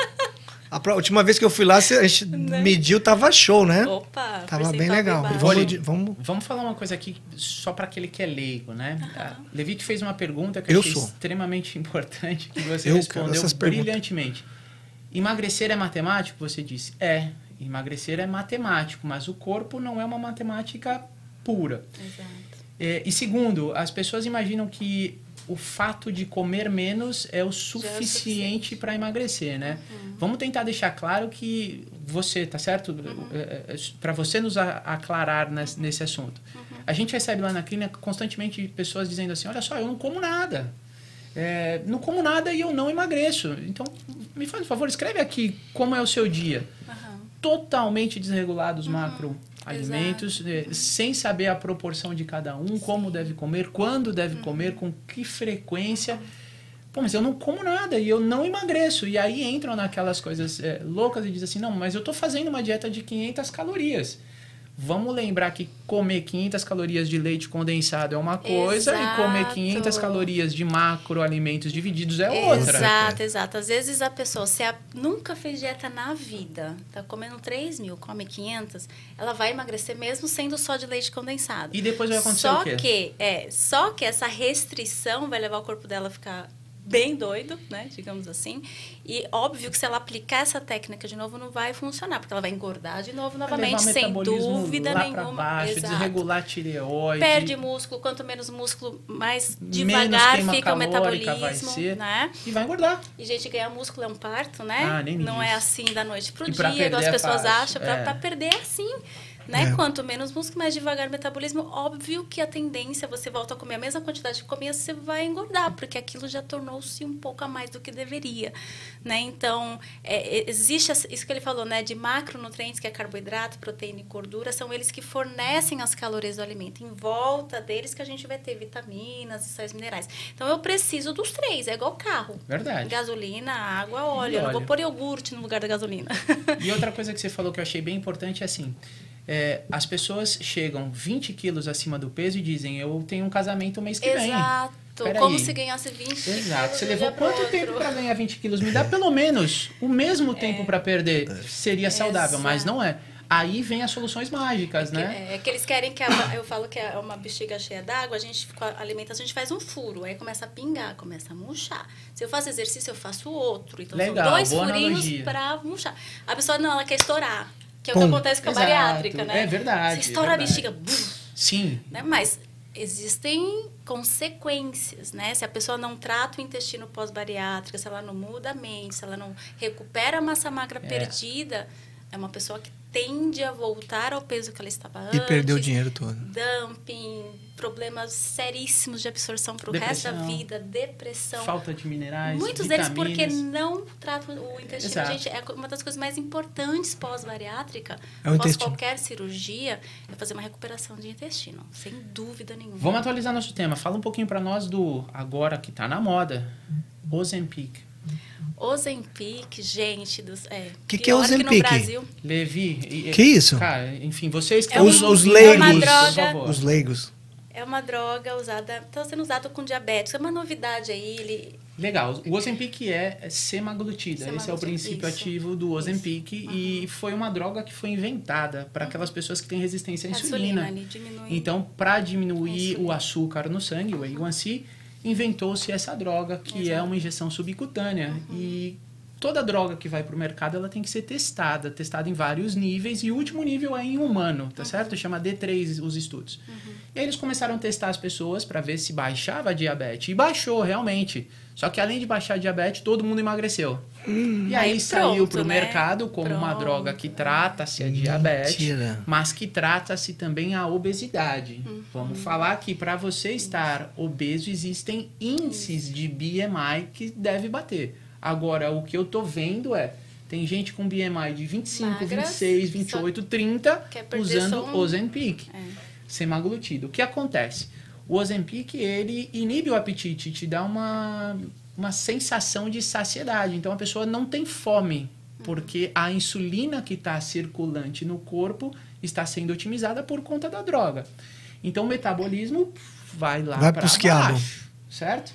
A última vez que eu fui lá, a gente né? mediu, tava show, né? Opa! Tava bem legal. Vamos, vamos... vamos falar uma coisa aqui só para aquele que é leigo, né? Uhum. Levi te fez uma pergunta que eu, eu achei sou. extremamente importante, que você eu, respondeu brilhantemente. Emagrecer é matemático? Você disse. É, emagrecer é matemático, mas o corpo não é uma matemática pura. Exato. É, e segundo, as pessoas imaginam que o fato de comer menos é o suficiente, é suficiente. para emagrecer, né? Uhum. Vamos tentar deixar claro que você, tá certo? Uhum. É, é, para você nos aclarar nesse, nesse assunto. Uhum. A gente recebe lá na clínica constantemente pessoas dizendo assim: olha só, eu não como nada. É, não como nada e eu não emagreço. Então, me faz um favor, escreve aqui como é o seu dia. Totalmente desregulados macro alimentos, eh, sem saber a proporção de cada um, como deve comer, quando deve uhum. comer, com que frequência. Pô, mas eu não como nada e eu não emagreço. E aí entram naquelas coisas é, loucas e dizem assim: não, mas eu estou fazendo uma dieta de 500 calorias. Vamos lembrar que comer 500 calorias de leite condensado é uma coisa exato. e comer 500 calorias de macroalimentos divididos é outra. Exato, exato. Às vezes a pessoa, se a, nunca fez dieta na vida, tá comendo 3 mil, come 500, ela vai emagrecer mesmo sendo só de leite condensado. E depois vai acontecer só o quê? Que, é, só que essa restrição vai levar o corpo dela a ficar bem doido, né, digamos assim. E óbvio que se ela aplicar essa técnica de novo não vai funcionar, porque ela vai engordar de novo novamente, sem dúvida lá nenhuma. Baixo, Exato. desregular a tireoide. Perde músculo, quanto menos músculo, mais devagar fica o metabolismo, né? E vai engordar. E gente, ganhar músculo é um parto, né? Ah, não é assim da noite pro e dia, igual as é pessoas acham, para é. perder é assim. Né? É. Quanto menos músculo, mais devagar o metabolismo. Óbvio que a tendência, você volta a comer a mesma quantidade de comida, você vai engordar, porque aquilo já tornou-se um pouco a mais do que deveria. Né? Então, é, existe isso que ele falou, né? De macronutrientes, que é carboidrato, proteína e gordura, são eles que fornecem as calorias do alimento. Em volta deles que a gente vai ter vitaminas e sais minerais. Então, eu preciso dos três, é igual carro. Verdade. Gasolina, água, óleo. óleo. Eu não vou pôr iogurte no lugar da gasolina. E outra coisa que você falou que eu achei bem importante é assim É, as pessoas chegam 20 quilos acima do peso e dizem, eu tenho um casamento mês que vem. Exato. Como se ganhasse 20 Exato. Você levou quanto tempo para ganhar 20 quilos? Me dá pelo menos o mesmo tempo para perder. Seria saudável, mas Exato. não é. Aí vem as soluções mágicas, né? É, que eles querem que a- eu falo que é uma bexiga cheia d'água, a gente com a alimentação a gente faz um furo, aí começa a pingar, começa a murchar. Se eu faço exercício, eu faço outro. Então Legal, são dois furinhos para murchar. A pessoa não, ela quer estourar, que é o que acontece com a Exato, bariátrica, né? é verdade, Você estoura é a verdade. bexiga, bum, Sim. né? Mas existem consequências, né? Se a pessoa não trata o intestino pós-bariátrica, se ela não muda a mente, se ela não recupera a massa magra É. perdida, é uma pessoa que tende a voltar ao peso que ela estava E antes. perdeu o dinheiro todo. Dumping, problemas seríssimos de absorção para o resto da vida, depressão. Falta de minerais, Muitos deles vitaminas. porque não tratam o intestino. Exato. Gente, é uma das coisas mais importantes pós-bariátrica, É pós intestino. qualquer cirurgia, é fazer uma recuperação de intestino, sem dúvida nenhuma. Vamos atualizar nosso tema. Fala um pouquinho para nós do agora que tá na moda, Ozempic. Ozempic, gente, dos, é, Que que é Ozempic? Brasil, Levi. e- Que isso? Cara, enfim, vocês que É um- Os- os ouvindo, leigos. droga. Os leigos. é uma droga usada, está sendo usada com diabetes. É uma novidade aí, ele Legal. O Ozempic é semaglutida. Esse é o princípio isso. ativo do Ozempic e foi uma droga que foi inventada para aquelas pessoas que têm resistência à insulina. ele diminui. Então, para diminuir Insulina. o açúcar no sangue, o A1C, inventou-se essa droga que é Exato. Uhum. uma injeção subcutânea e toda droga que vai para o mercado ela tem que ser testada, testada em vários níveis e o último nível é em humano, tá Uhum. certo? Chama D3 os estudos. E aí eles começaram a testar as pessoas para ver se baixava a diabetes e baixou realmente. Só que além de baixar a diabetes, todo mundo emagreceu. e aí, Aí saiu para o né? mercado como uma Pronto. droga que trata-se a diabetes, Mentira. mas que trata-se também a obesidade. Uhum. Vamos falar que para você estar obeso existem índices de BMI que deve bater. Agora, o que eu tô vendo é tem gente com BMI de 25, Magras, 26, 28, 30 quer perder usando um- Ozempic, É. semaglutida. O que acontece? O Ozempic, ele inibe o apetite, te dá uma, uma sensação de saciedade. Então, a pessoa não tem fome, porque a insulina que está circulante no corpo está sendo otimizada por conta da droga. Então, o metabolismo vai lá para quiabo. baixo, certo?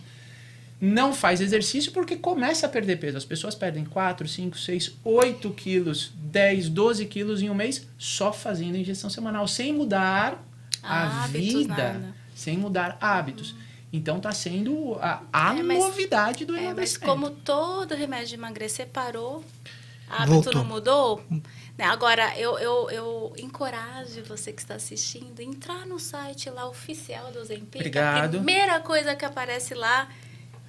Não faz exercício porque começa a perder peso. As pessoas perdem 4, 5, 6, 8 quilos, 10, 12 quilos em um mês só fazendo injeção semanal, sem mudar a Hábitos, vida, nada. sem mudar hábitos. Então tá sendo a, a É, mas- novidade do É, mas emagrecimento. como todo remédio de emagrecer parou, hábito Voltou. não mudou. né? Agora, eu, eu, eu encorajo você que está assistindo a entrar no site lá oficial do Ozempic. Obrigado. A primeira coisa que aparece lá,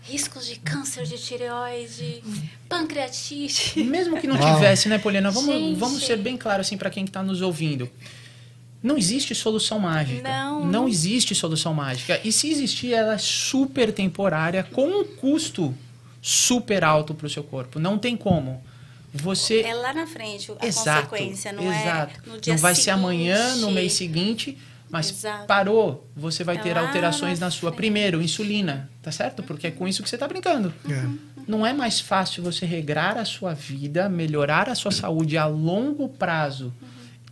riscos de câncer de tireoide, pancreatite. Mesmo que não Uau. tivesse, né, Poliana? Vamos, Gente. vamos ser bem claro assim para quem está nos ouvindo. Não existe solução mágica. Não. Não existe solução mágica. E se existir, ela é super temporária, com um custo super alto para o seu corpo. Não tem como. Você É lá na frente a exato, consequência, não exato. é no dia Não vai ser seguinte. amanhã, no mês seguinte, mas Exato. parou, você vai ter lá alterações na na sua. Primeiro, insulina, tá certo? Porque é com isso que você está brincando. É. Não é mais fácil você regrar a sua vida, melhorar a sua saúde a longo prazo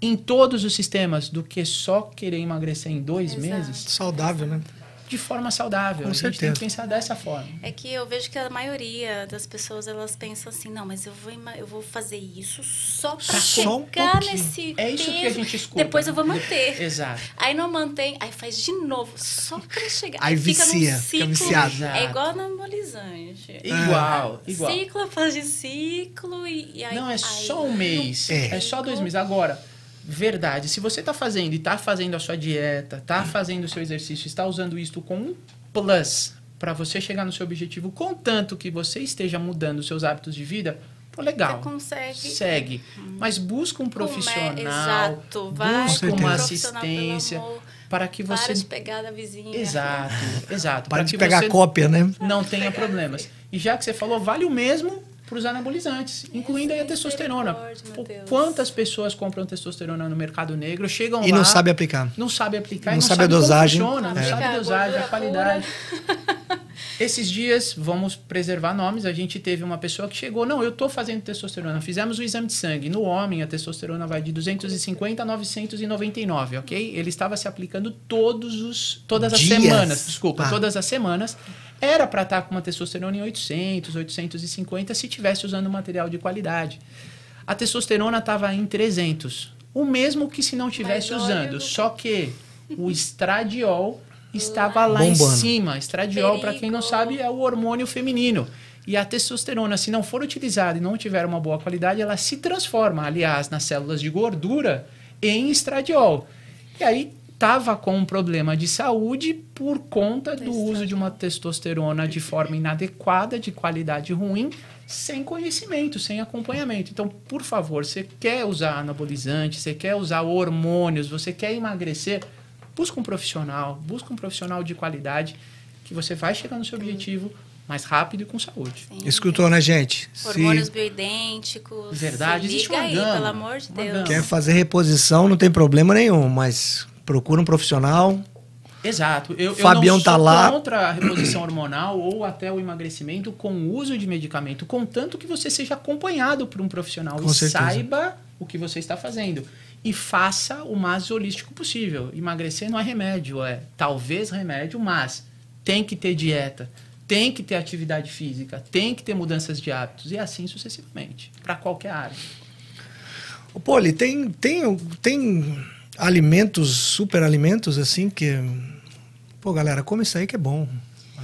em todos os sistemas do que só querer emagrecer em dois Exato. meses Saudável, né? De forma saudável. Com a gente tem certeza. que pensar dessa forma. É que eu vejo que a maioria das pessoas elas pensam assim, não, mas eu vou, eu vou fazer isso só para um chegar pouquinho. nesse É isso que a peso, gente escuta. Depois eu vou manter. Exato. Aí não mantém, aí faz de novo, só para chegar. Aí fica num vicia, fica ciclo. viciado. É igual anabolizante. Igual, igual. Ciclo após de ciclo e, e aí... Não, é aí só um mês. É. É. só dois meses. Agora, verdade, se você tá fazendo e tá fazendo a sua dieta, tá fazendo o seu exercício, está usando isto com um plus para você chegar no seu objetivo, contanto que você esteja mudando os seus hábitos de vida, pô, legal. Você consegue... Segue. Mas busca um profissional. Exato, vai busca um uma assistência para que Para você. de pegar da vizinha. Exato, exato. Para Pra de que pegar você cópia, né? não tenha problemas. E já que você falou, vale o mesmo para os anabolizantes, incluindo aí a testosterona. Quantas pessoas compram testosterona no mercado negro, chegam E lá, não sabe aplicar. não sabe aplicar, Não e não sabe a como dosagem. funciona, não É. sabe a dosagem, a qualidade. Esses dias, vamos preservar nomes, a gente teve uma pessoa que chegou, não, eu estou fazendo testosterona. Fizemos o exame de sangue. No homem, a testosterona vai de 250 a 999, ok? Ele estava se aplicando todos os, todas as Dias. semanas, desculpa, Ah. todas as semanas. Era para estar com uma testosterona em 800, 850, se tivesse usando material de qualidade. A testosterona estava em 300. O mesmo que se não tivesse usando. Só que o estradiol estava lá em Bombando. cima. Estradiol, para quem não sabe, é o hormônio feminino. E a testosterona, se não for utilizada e não tiver uma boa qualidade, ela se transforma, aliás, nas células de gordura em estradiol. E aí estava com um problema de saúde por conta do uso de uma testosterona de forma inadequada, de qualidade ruim, sem conhecimento, sem acompanhamento. Então, por favor, você quer usar anabolizante, você quer usar hormônios, você quer emagrecer, busca um profissional, busca um profissional de qualidade que você vai chegar no seu objetivo mais rápido e com saúde. Sim. Escutou, né, gente? Hormônios Se bioidênticos. Verdade, Se existe liga uma aí, gama, pelo amor de Deus. gama. quer fazer reposição, não tem problema nenhum, mas procura um profissional. Exato. Eu, Fabião eu não tá lá. contra a reposição hormonal ou até o emagrecimento com o uso de medicamento, contanto que você seja acompanhado por um profissional Com e certeza. saiba o que você está fazendo. E faça o mais holístico possível. Emagrecer não é remédio, é talvez remédio, mas tem que ter dieta, tem que ter atividade física, tem que ter mudanças de hábitos e assim sucessivamente, para qualquer área. Poli, tem, tem, tem alimentos, super alimentos, assim, que. Pô, galera, come isso aí que é bom.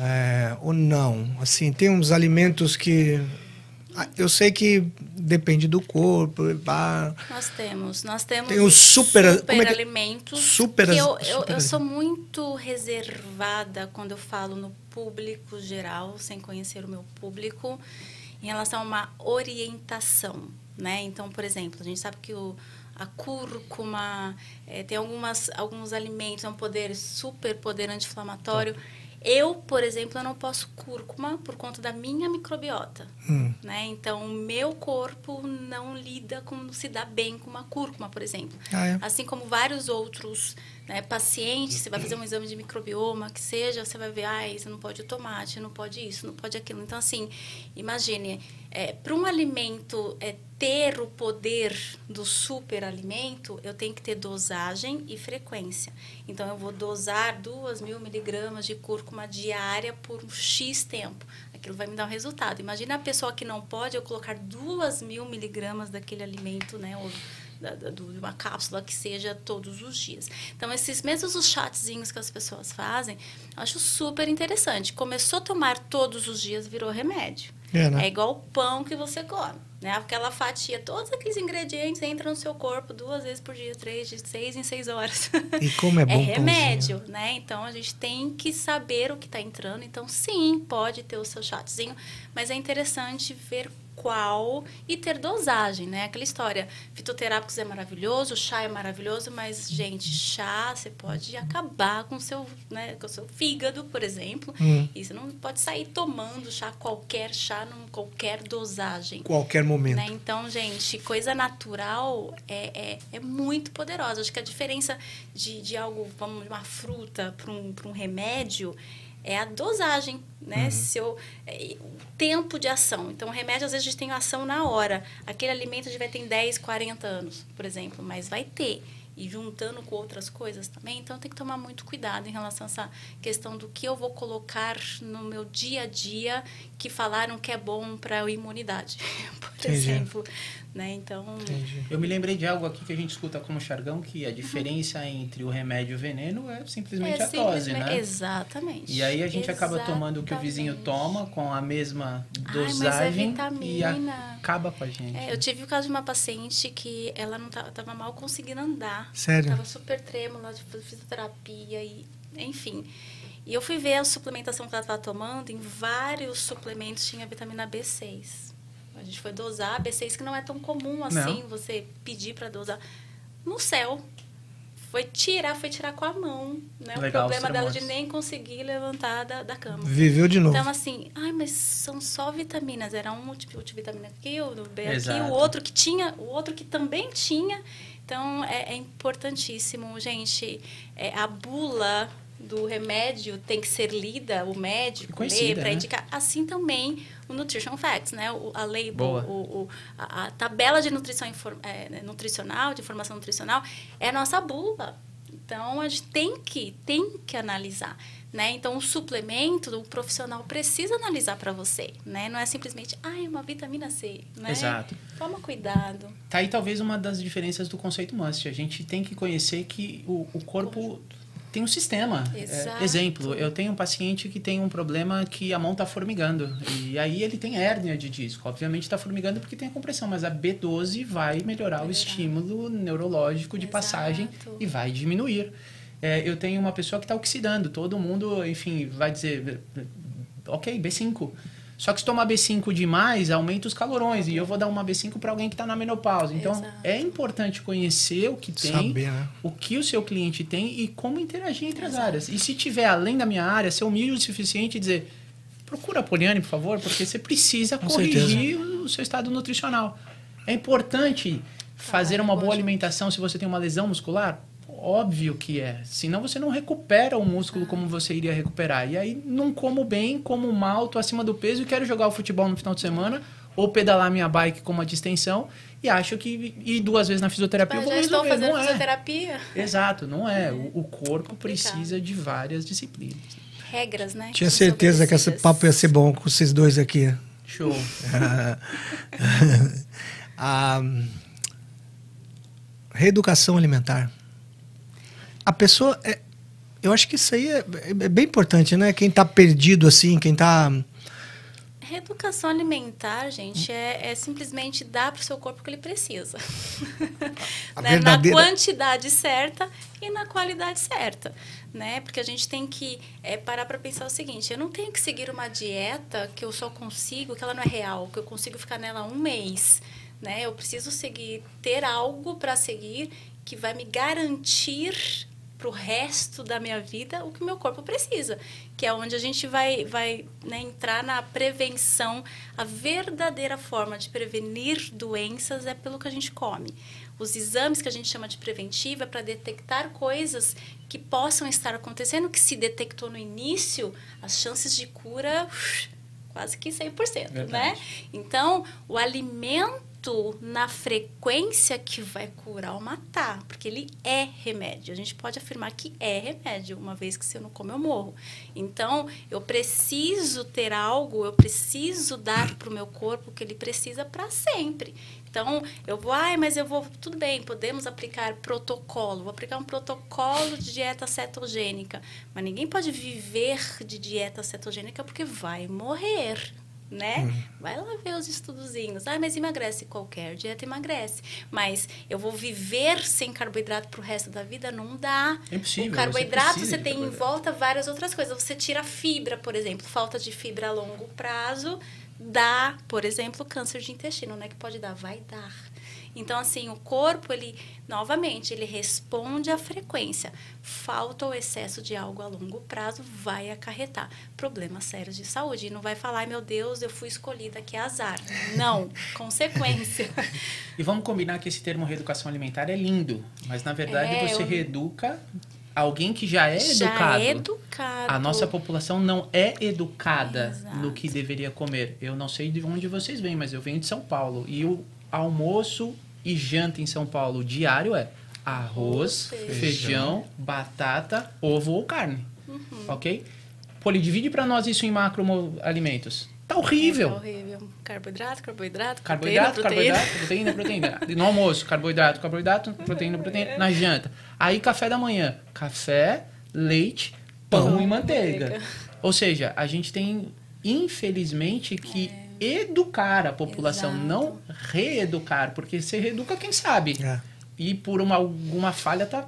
É, ou não. Assim, tem uns alimentos que. ah, Eu sei que depende do corpo. pá. Nós temos, nós temos Tem os super- como é que- alimentos. super- eu, eu, super- eu sou muito reservada quando eu falo no público geral, sem conhecer o meu público, em relação a uma orientação, né? Então, por exemplo, a gente sabe que o, a cúrcuma eh, tem algumas, alguns alimentos, é um poder super poder anti-inflamatório. Eu, por exemplo, eu não posso cúrcuma por conta da minha microbiota Hum. né? Então, o meu corpo não lida com, se dá bem com uma cúrcuma, por exemplo. Ah, é? Assim como vários outros né, pacientes, você vai fazer um exame de microbioma, que seja, você vai ver, ah, você não pode o tomate, não pode isso, não pode aquilo. Então, assim, imagine, para um alimento é, ter o poder do superalimento, eu tenho que ter dosagem e frequência. Então, eu vou dosar duas mil miligramas de cúrcuma diária por um X tempo. Aquilo vai me dar um resultado. Imagina a pessoa que não pode eu colocar duas mil miligramas daquele alimento, né? Ou de uma cápsula que seja todos os dias. Então, esses mesmos os chatzinhos que as pessoas fazem, eu acho super interessante. Começou a tomar todos os dias, virou remédio. É, né? É igual o pão que você come. Né? Aquela fatia, todos aqueles ingredientes entram no seu corpo duas vezes por dia, três, de seis em seis horas. E como é bom É pãozinho. remédio, né? Então a gente tem que saber o que está entrando. Então, sim, pode ter o seu chatzinho, mas é interessante ver qual e ter dosagem, né? Aquela história, fitoterápicos é maravilhoso, chá é maravilhoso, mas, gente, chá você pode acabar com o seu, né, com seu fígado, por exemplo. Hum. E você não pode sair tomando chá, qualquer chá, num qualquer dosagem. Qualquer momento. Né? Então, gente, coisa natural é, é, é muito poderosa. Acho que a diferença de, de algo, vamos, de uma fruta para um, pra um remédio é a dosagem, né? Se eu, é, o tempo de ação. Então, o remédio, às vezes, a gente tem ação na hora. Aquele alimento a gente vai ter em 10, 40 anos, por exemplo, mas vai ter. E juntando com outras coisas também, então tem que tomar muito cuidado em relação a essa questão do que eu vou colocar no meu dia a dia que falaram que é bom para a imunidade, por Entendi. exemplo. Né? Então, Entendi. Eu me lembrei de algo aqui que a gente escuta como jargão, que a diferença entre o remédio e o veneno é simplesmente a dose, né? Exatamente. E aí a gente acaba tomando o que o vizinho Exatamente. toma com a mesma Ai, é dosagem e vitamina. acaba com a gente. É, eu tive o caso de uma paciente que ela não tava, tava mal conseguindo andar. Sério? Tava super trêmula, de fisioterapia e enfim. E eu fui ver a suplementação que ela estava tomando, em vários suplementos tinha vitamina B6. A gente foi dosar a B6 que não é tão comum assim, Não. você pedir para dosar no céu. Foi tirar, foi tirar com a mão, né? Legal, o problema dela de nem conseguir levantar da, da cama. Viveu de novo. Então, assim, ai, mas são só vitaminas. Era um tipo de vitamina aqui, o B aqui, Exato. o outro que tinha, o outro que também tinha. Então, é, é importantíssimo, gente. É, a bula do remédio tem que ser lida, o médico ler para né? indicar, assim também o Nutrition Facts, né? O, a label, o, o, a, a, tabela de nutrição é, né, nutricional, de informação nutricional, é a nossa bula. Então, a gente tem que, tem que analisar. Né? Então, o suplemento, o profissional precisa analisar para você, né? Não é simplesmente, ah, é uma vitamina C, né? Exato. Toma cuidado. Tá aí talvez uma das diferenças do conceito MUST. A gente tem que conhecer que o, o corpo tem um sistema. É, exemplo, eu tenho um paciente que tem um problema que a mão está formigando. E aí ele tem hérnia de disco. Obviamente está formigando porque tem a compressão, mas a B12 vai melhorar o estímulo neurológico de Exato. passagem e vai diminuir é, eu tenho uma pessoa que está oxidando. Todo mundo, enfim, vai dizer, ok, B5. Só que se tomar B5 demais, aumenta os calorões. E eu vou dar uma B5 para alguém que está na menopausa. Então, Exato. é importante conhecer o que tem, Saber, né? o que o seu cliente tem e como interagir entre Exato. as áreas. E se tiver além da minha área, ser humilde o suficiente e dizer procura a Poliane, por favor, porque você precisa Com corrigir certeza. o seu estado nutricional. É importante fazer uma boa alimentação se você tem uma lesão muscular? Óbvio que é. Senão você não recupera o músculo como você iria recuperar. E aí não como bem, como mal, tô acima do peso e quero jogar o futebol no final de semana ou pedalar minha bike com uma distensão e acho que ir duas vezes na fisioterapia Mas eu vou resolver. fazendo não é. fisioterapia. Exato, não é. O, o corpo precisa de várias disciplinas. Regras, né? Tinha certeza que esse papo ia ser bom com vocês dois aqui. Show. a reeducação alimentar a pessoa. É, eu acho que isso aí é, é bem importante, né? Quem está perdido assim, quem está. Reeducação alimentar, gente, é, é simplesmente dar para o seu corpo o que ele precisa. né? verdadeira... Na quantidade certa e na qualidade certa. Né? Porque a gente tem que é, parar para pensar o seguinte: eu não tenho que seguir uma dieta que eu só consigo, que ela não é real, que eu consigo ficar nela um mês. Né? Eu preciso seguir, ter algo para seguir que vai me garantir para o resto da minha vida o que o meu corpo precisa, que é onde a gente vai, vai né, entrar na prevenção. A verdadeira forma de prevenir doenças é pelo que a gente come. Os exames que a gente chama de preventiva é para detectar coisas que possam estar acontecendo, que se detectou no início, as chances de cura quase que 100%, Verdade. né? Então, o alimento na frequência que vai curar ou matar, porque ele é remédio. A gente pode afirmar que é remédio, uma vez que se eu não como eu morro. Então, eu preciso ter algo, eu preciso dar para o meu corpo o que ele precisa para sempre. Então, eu vou, ai, mas eu vou, tudo bem, podemos aplicar protocolo, vou aplicar um protocolo de dieta cetogênica, mas ninguém pode viver de dieta cetogênica porque vai morrer né? Vai lá ver os estudozinhos. Ah, mas emagrece qualquer dieta emagrece. Mas eu vou viver sem carboidrato pro resto da vida? Não dá. É impossível. O carboidrato você, você tem em volta várias outras coisas. Você tira fibra, por exemplo, falta de fibra a longo prazo dá, por exemplo, câncer de intestino, né? Que pode dar, vai dar. Então, assim, o corpo, ele, novamente, ele responde à frequência. Falta ou excesso de algo a longo prazo vai acarretar problemas sérios de saúde. E não vai falar, meu Deus, eu fui escolhida, que é azar. Não, consequência. E vamos combinar que esse termo reeducação alimentar é lindo, mas na verdade é, você eu... reeduca alguém que já é já educado. É educado. A nossa população não é educada Exato. no que deveria comer. Eu não sei de onde vocês vêm, mas eu venho de São Paulo. E o almoço e janta em São Paulo diário é arroz, feijão, feijão batata, ovo ou carne. Uhum. Ok? Poli, divide para nós isso em macroalimentos. Tá horrível. Tá horrível. Carboidrato, carboidrato, carboidrato, proteína, carboidrato, proteína, proteína. No almoço, carboidrato, carboidrato, proteína, proteína. Na janta. Aí, café da manhã. Café, leite, pão, pão e manteiga. manteiga. Ou seja, a gente tem, infelizmente, que é educar a população, Exato. não reeducar, porque você reeduca quem sabe. É. E por uma, alguma falha tá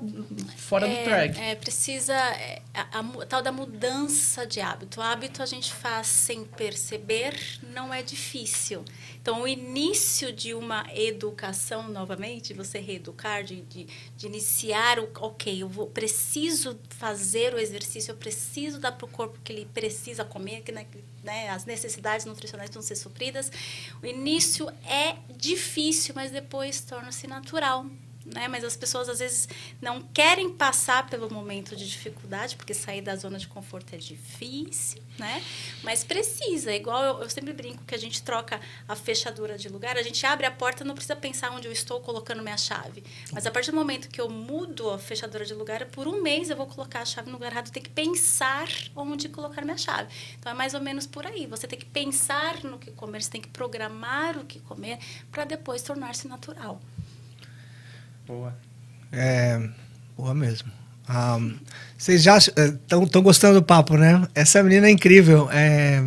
fora é, do track. É, precisa. É, a, a, a, tal da mudança de hábito. O hábito a gente faz sem perceber, não é difícil. Então, o início de uma educação, novamente, você reeducar, de, de, de iniciar o. Ok, eu vou, preciso fazer o exercício, eu preciso dar para o corpo que ele precisa comer, que, né, né, as necessidades nutricionais vão ser supridas. O início é difícil, mas depois torna-se natural. Né? Mas as pessoas às vezes não querem passar pelo momento de dificuldade, porque sair da zona de conforto é difícil, né? Mas precisa, igual eu, eu sempre brinco que a gente troca a fechadura de lugar, a gente abre a porta, não precisa pensar onde eu estou colocando minha chave. Mas a partir do momento que eu mudo a fechadura de lugar, por um mês eu vou colocar a chave no lugar errado, tenho que pensar onde colocar minha chave. Então é mais ou menos por aí. Você tem que pensar no que comer, você tem que programar o que comer para depois tornar-se natural. Boa. É, boa mesmo. Um, vocês já estão gostando do papo, né? Essa menina é incrível. É,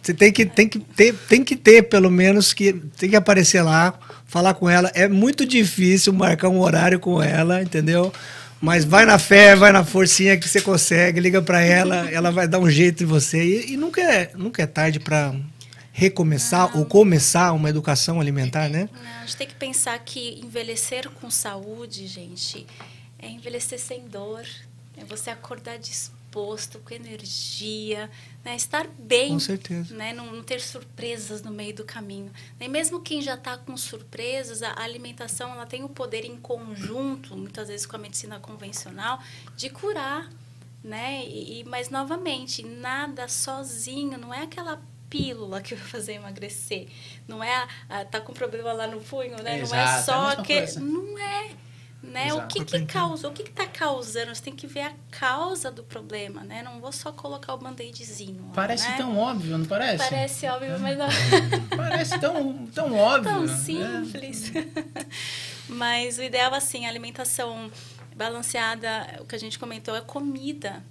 você tem que, tem, que ter, tem que ter, pelo menos, que tem que aparecer lá, falar com ela. É muito difícil marcar um horário com ela, entendeu? Mas vai na fé, vai na forcinha que você consegue, liga para ela, ela vai dar um jeito em você. E, e nunca, é, nunca é tarde para recomeçar ou começar uma educação alimentar, né? A gente tem que pensar que envelhecer com saúde, gente, é envelhecer sem dor, é você acordar disposto, com energia, né? estar bem, com certeza. Né? Não, não ter surpresas no meio do caminho. E mesmo quem já está com surpresas, a alimentação ela tem o poder em conjunto, muitas vezes com a medicina convencional, de curar né? E, mas novamente, nada sozinho, não é aquela pílula que vai fazer emagrecer. Não é a, a, tá com problema lá no punho, né? Exato, não é só é que coisa. não é, né? Exato. O que que causa? O que que tá causando? Você tem que ver a causa do problema, né? Não vou só colocar o band-aidzinho. Parece né? tão óbvio, não parece? Parece óbvio, mas não. Parece tão, tão óbvio. Tão né? simples. mas o ideal assim, a alimentação balanceada, o que a gente comentou é comida,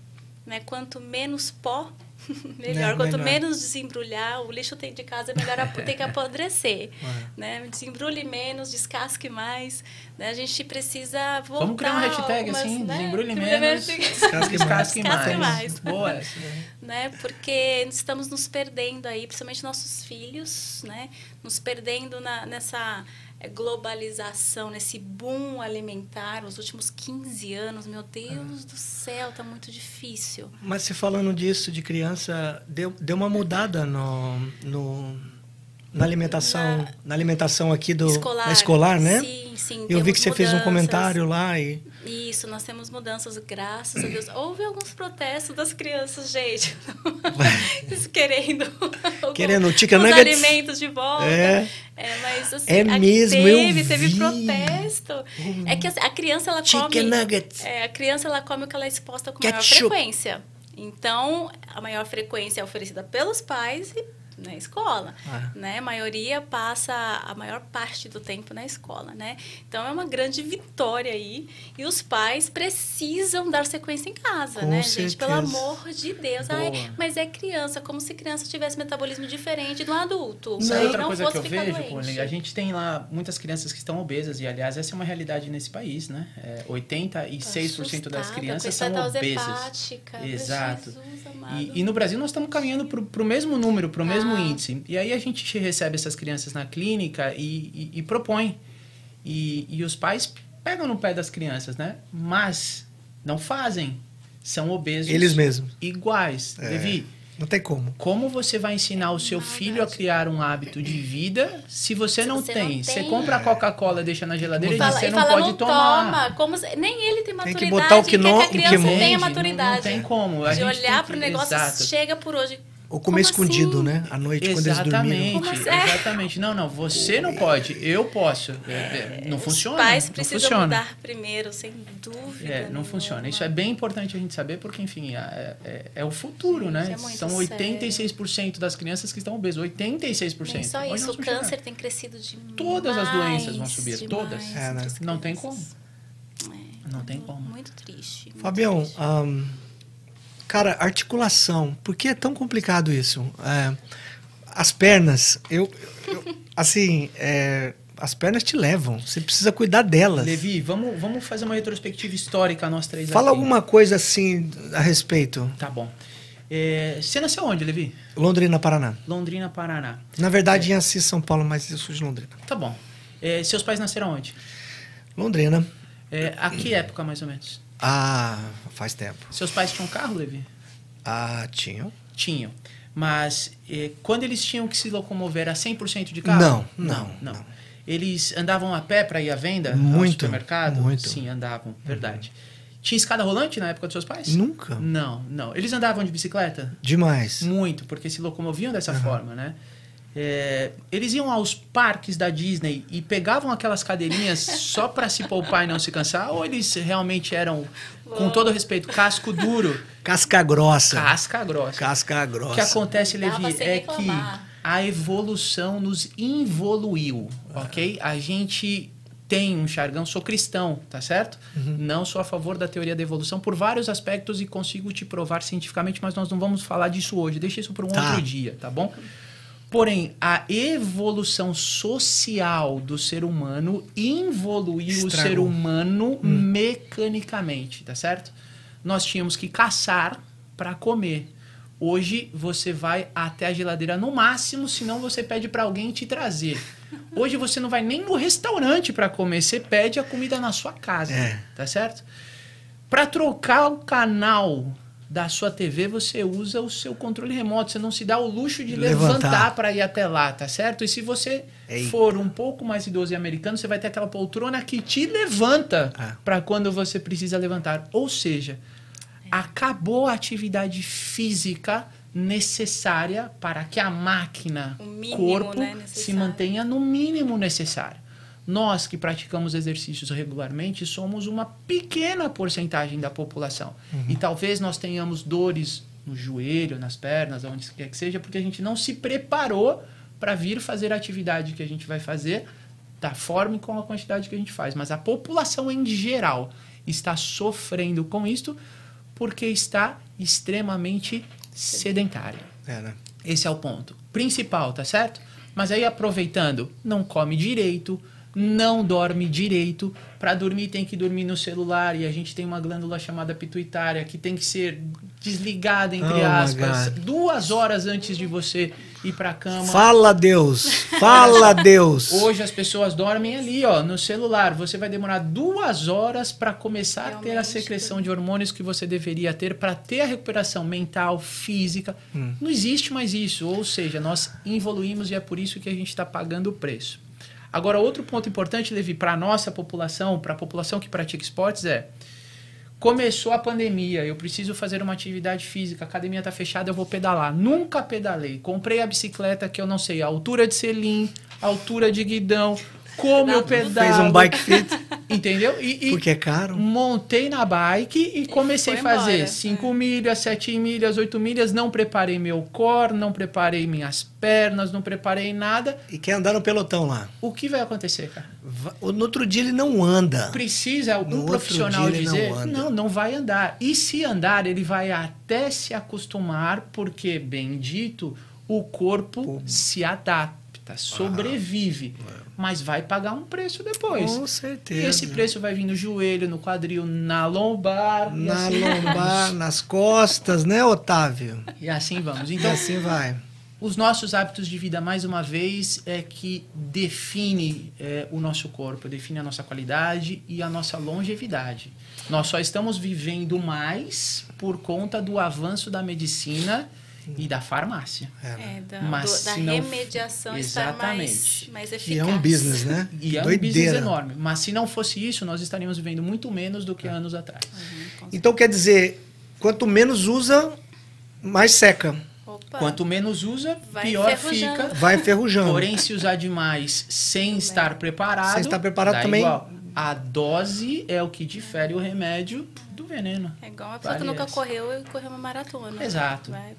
né? Quanto menos pó melhor. É, Quanto melhor. menos desembrulhar, o lixo tem de casa, é melhor tem que apodrecer. É. Né? Desembrulhe menos, descasque mais. Né? A gente precisa voltar. Vamos criar um hashtag algumas, assim, né? desembrulhe menos, Descasque descasque Descasque mais. mais. Boa essa. né? Porque estamos nos perdendo aí, principalmente nossos filhos, né? Nos perdendo na, nessa globalização, nesse boom alimentar, os últimos 15 anos, meu Deus do céu, tá muito difícil. Mas se falando disso de criança, deu, deu uma mudada no, no, na alimentação, na, Na- alimentação aqui do escolar. escolar, né? Sim, sim. Eu vi que você fez um mudanças. comentário lá e Isso, nós temos mudanças, graças a Deus. Houve alguns protestos das crianças, gente. Eles querendo. algum- Querendo chicken os nuggets. alimentos de volta. É. É, mas assim, É mesmo, eu teve, teve vi. protesto. É que assim, a criança ela chicken come. nuggets. É, a criança ela come o que ela é exposta com Ketchup. maior frequência. Então, a maior frequência é oferecida pelos pais e na escola, Ah. né? A maioria passa a maior parte do tempo na escola, né? Então é uma grande vitória aí e os pais precisam dar sequência em casa, Com né, gente? Pelo certeza. amor de Deus. Ai, mas é criança, como se criança tivesse metabolismo diferente do adulto. Sabe e outra não coisa que eu vejo. Paulinho? A gente tem lá muitas crianças que estão obesas, e aliás, essa é uma realidade nesse país, né? É, 86% das crianças são obesas. hepática. Exato. Jesus. E, e no Brasil nós estamos caminhando para o mesmo número, para o mesmo Ah. índice. E aí a gente recebe essas crianças na clínica e, e, e propõe. E, e os pais pegam no pé das crianças, né? Mas não fazem. São obesos Eles mesmos. iguais. É. Levi, Não tem como. como você vai ensinar o seu filho a criar um hábito de vida se você, Se não, você tem? não Você tem. compra a Coca-Cola, deixa na geladeira E e fala, você e não fala, pode não tomar. toma. Como se- nem ele tem Tem maturidade. que botar o que quer não- que o a que criança não- tenha Entende? Não- maturidade. Não, tem como. A de gente olhar tem pro que- negócio, Exato. chega por hoje. Ou comer Como escondido, assim? né? À noite, quando eles dormiram. Exatamente, Como assim? É. exatamente. Não, não, você não pode, eu posso. É, é, não funciona. Os pais não precisam funciona. mudar primeiro, sem dúvida. É, não nenhuma. funciona. Isso é bem importante a gente saber, porque, enfim, é, é- é o futuro, Gente, né? é muito São sério. 86% das crianças que estão obesas. 86%. Nem só isso, o vamos chegar? câncer tem crescido demais. Todas as doenças vão subir, demais todas. É, né? Não tem. É, Não tem como. Muito triste. muito Fabião, triste. ahn, cara, articulação. Por que é tão complicado isso? É, as pernas, eu, eu- assim, é, as pernas te levam. Você precisa cuidar delas. Levi, vamos, vamos fazer uma retrospectiva histórica, nós três Fala aqui. alguma coisa assim a respeito. Tá bom. É, você nasceu onde, Levi? Londrina, Paraná. Londrina, Paraná. Na verdade, em Assis, São Paulo, mas eu sou de Londrina. Tá bom. É, seus pais nasceram onde? Londrina. É, a que época, mais ou menos? Ah, faz tempo. Seus pais tinham carro, Levi? Ah, tinha. Tinham. Mas é, quando eles tinham que se locomover a 100% de carro? Não, não, não. Eles andavam a pé para ir à venda Muito, ao supermercado? muito. Sim, andavam, verdade. Tinha escada rolante na época dos seus pais? Nunca. Não, não. Eles andavam de bicicleta? Demais. Muito, porque se locomoviam dessa forma, né? É, eles iam aos parques da Disney e pegavam aquelas cadeirinhas só para se poupar e não se cansar? Ou eles realmente eram, com todo respeito, casco duro, Casca grossa. casca grossa? Casca O grossa. que acontece, Dá Levi, é que a evolução nos involuiu, ok? A gente tem um jargão, sou cristão, tá certo? Não sou a favor da teoria da evolução por vários aspectos e consigo te provar cientificamente, mas nós não vamos falar disso hoje. Deixa isso para um Tá. outro dia, tá bom? Porém, a evolução social do ser humano involuiu o ser humano mecanicamente, tá certo? Nós tínhamos que caçar para comer. Hoje você vai até a geladeira no máximo, senão você pede para alguém te trazer. Hoje você não vai nem no restaurante para comer, você pede a comida na sua casa, É. tá certo? Para trocar o canal da sua TV, você usa o seu controle remoto. Você não se dá o luxo de Levantar. levantar para ir até lá, tá certo? E se você Ei. for um pouco mais idoso e americano, você vai ter aquela poltrona que te levanta É. para quando você precisa levantar. Ou seja, acabou a atividade física necessária para que a máquina, O mínimo, corpo, né, se mantenha no mínimo necessário. Nós que praticamos exercícios regularmente somos uma pequena porcentagem da população. E talvez nós tenhamos dores no joelho, nas pernas, onde quer que seja, porque a gente não se preparou para vir fazer a atividade que a gente vai fazer da forma e com a quantidade que a gente faz. Mas a população em geral está sofrendo com isto porque está extremamente sedentária. É, né? Esse é o ponto principal, tá certo? Mas aí aproveitando, não come direito, não dorme direito. Para dormir tem que dormir no celular e a gente tem uma glândula chamada pituitária que tem que ser desligada entre Oh, aspas duas horas antes de você ir para cama. Fala Deus. Fala Deus. Hoje as pessoas dormem ali, ó, no celular. Você vai demorar duas horas para começar a ter a Realmente, secreção de hormônios que você deveria ter para ter a recuperação mental, física. Não existe mais isso. Ou seja, nós evoluímos e é por isso que a gente está pagando o preço. Agora, outro ponto importante, Levi, para a nossa população, para a população que pratica esportes, é Começou a pandemia, eu preciso fazer uma atividade física, a academia está fechada, eu vou pedalar. Nunca pedalei. Comprei a bicicleta que eu não sei a altura de selim, a altura de guidão, como eu pedalo. Fez um bike fit, Entendeu? E, e porque é caro. montei na bike e comecei a fazer embora. 5 milhas, 7 milhas, 8 milhas. Não preparei meu core, não preparei minhas pernas, não preparei nada. E quer andar no pelotão lá. O que vai acontecer, cara? No outro dia ele não anda. Precisa No algum outro profissional não dizer anda. não, não vai andar. E se andar, ele vai até se acostumar, porque, bem dito, o corpo se adapta, sobrevive. Mas vai pagar um preço depois. Com E certeza. esse preço vai vir no joelho, no quadril, na lombar. e Na assim lombar, nas costas, né, Otávio? E assim vamos. E Então, assim vai. os nossos hábitos de vida, mais uma vez, é que define é, o nosso corpo, define a nossa qualidade e a nossa longevidade. Nós só estamos vivendo mais por conta do avanço da medicina e da farmácia. É, né? É, da, Mas do- da se não- remediação estar mais, Exatamente. mais eficaz. E é um business, né? E é um Doideira. business enorme. Mas se não fosse isso, nós estaríamos vivendo muito menos do que anos atrás. Uhum, Então quer dizer, quanto menos usa, mais seca. Opa, Quanto menos usa, Vai pior fica. Vai enferrujando. Porém, se usar demais sem estar preparado. Sem estar preparado também. igual. A dose é o que difere o remédio do veneno. É igual uma pessoa que nunca Parece. correu e correu uma maratona. Exato. Vai-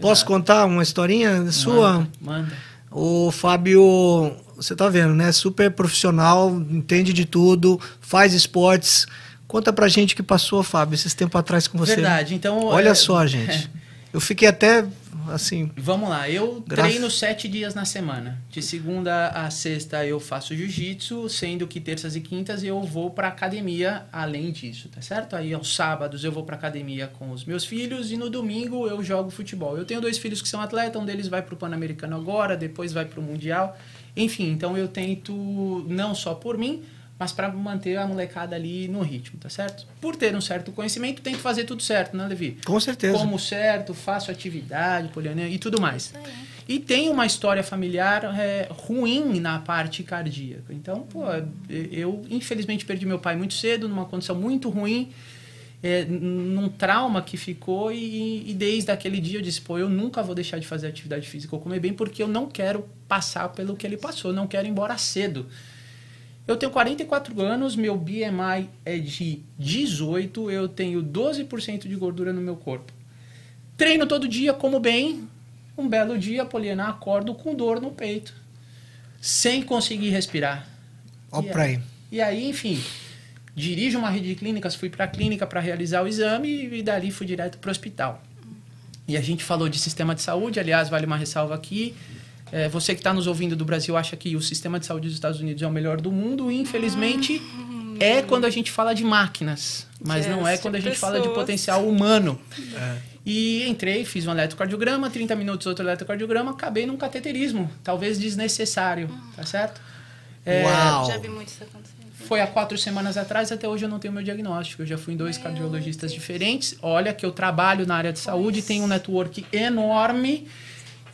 Posso contar uma historinha sua? Manda. manda. O Fábio, você tá vendo, né? Super profissional, entende de tudo, faz esportes. Conta pra gente o que passou, Fábio, esses tempos atrás com você. Verdade. Então. Olha é, só, gente. Eu fiquei até assim. Vamos lá, eu Graças- treino sete dias na semana. De segunda a sexta eu faço jiu-jitsu, sendo que terças e quintas eu vou pra academia além disso, tá certo? Aí aos sábados eu vou pra academia com os meus filhos e no domingo eu jogo futebol. Eu tenho dois filhos que são atletas, um deles vai pro Pan-Americano agora, depois vai pro Mundial. Enfim, então eu tento não só por mim, mas para manter a molecada ali no ritmo, tá certo? Por ter um certo conhecimento, tem que fazer tudo certo, né, Levi? Com certeza. Como certo, faço atividade, poliana e tudo mais. E tem uma história familiar é, ruim na parte cardíaca. Então, pô, eu infelizmente perdi meu pai muito cedo, numa condição muito ruim, é, num trauma que ficou. E, e, desde aquele dia eu disse: pô, eu nunca vou deixar de fazer atividade física ou comer bem, porque eu não quero passar pelo que ele passou, não quero ir embora cedo. Eu tenho 44 anos, meu BMI é de 18, eu tenho 12% de gordura no meu corpo. Treino todo dia, como bem. Um belo dia, Poliana, acordo com dor no peito, sem conseguir respirar. Ó, pra aí. E aí, enfim, dirijo uma rede de clínicas, fui para a clínica para realizar o exame e dali fui direto para o hospital. E a gente falou de sistema de saúde, aliás, vale uma ressalva aqui. É, você que está nos ouvindo do Brasil acha que o sistema de saúde dos Estados Unidos é o melhor do mundo, e infelizmente é quando a gente fala de máquinas, mas yes, não é quando a gente pessoas. fala de potencial humano. É. E entrei, fiz um eletrocardiograma, 30 minutos outro eletrocardiograma, acabei num cateterismo, talvez desnecessário, tá certo? É, Uau! Já vi muito isso acontecer. Foi há quatro semanas atrás, até hoje eu não tenho meu diagnóstico. Eu já fui em dois meu cardiologistas Deus. diferentes. Olha que eu trabalho na área de saúde, pois. tenho um network enorme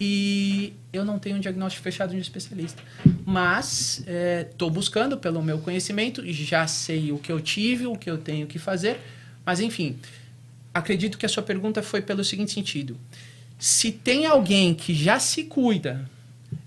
e eu não tenho um diagnóstico fechado de especialista. Mas estou é, buscando pelo meu conhecimento, já sei o que eu tive, o que eu tenho que fazer. Mas, enfim, acredito que a sua pergunta foi pelo seguinte sentido: se tem alguém que já se cuida,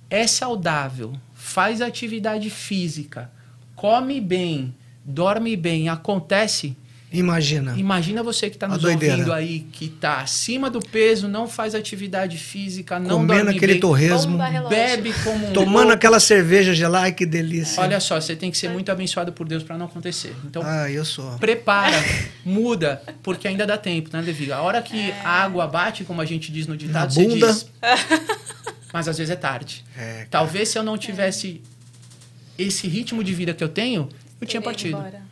é saudável, faz atividade física, come bem, dorme bem, acontece, Imagina. Imagina você que está nos ouvindo aí, que está acima do peso, não faz atividade física, não Comendo dorme aquele bem, torresmo, bebe como um Tomando louco. aquela cerveja gelada, ai que delícia. Olha só, você tem que ser muito abençoado por Deus para não acontecer. Então, ah, eu sou. prepara, muda, porque ainda dá tempo, né, Levi? A hora que é. a água bate, como a gente diz no ditado, Na bunda. diz... Mas às vezes é tarde. É, Talvez se eu não tivesse esse ritmo de vida que eu tenho, eu tinha partido. Embora.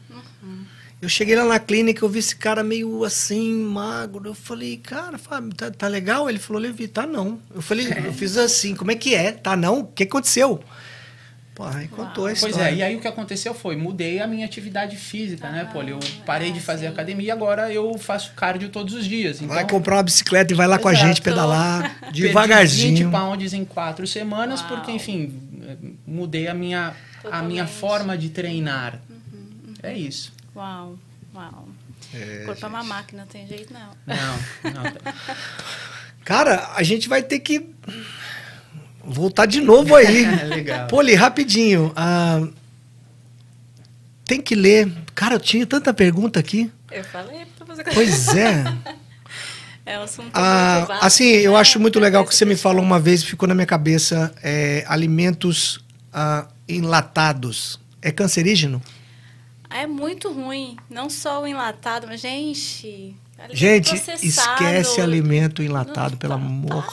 Eu cheguei lá na clínica, eu vi esse cara meio assim, magro. Eu falei, cara, Fábio, tá, tá legal? Ele falou, Levi, tá não. Eu falei, eu fiz assim, como é que é? Tá não? O que aconteceu? Pô, aí contou a história. Pois é, e aí o que aconteceu foi, mudei a minha atividade física, ah, né, Pô? Eu parei de fazer sim. academia e agora eu faço cardio todos os dias. Então... Vai comprar uma bicicleta e vai lá Exato. com a gente pedalar devagarzinho. Perdi 20 pounds em quatro semanas, Uau. porque, enfim, mudei a minha, a minha forma de treinar. Uhum, uhum. É isso. Uau, uau. É, o corpo gente. é uma máquina, não tem jeito não. Não, não. Cara, a gente vai ter que voltar de novo aí. Legal. Poli, rapidinho. Ah, tem que ler. Cara, eu tinha tanta pergunta aqui. Eu falei pra você. Pois é. É um assunto ah, vasto, Assim, eu né? acho muito legal que você me falou uma vez, ficou na minha cabeça, é, alimentos ah, enlatados. É cancerígeno? É muito ruim. Não só o enlatado, mas, gente. Gente, esquece alimento enlatado, pelo amor.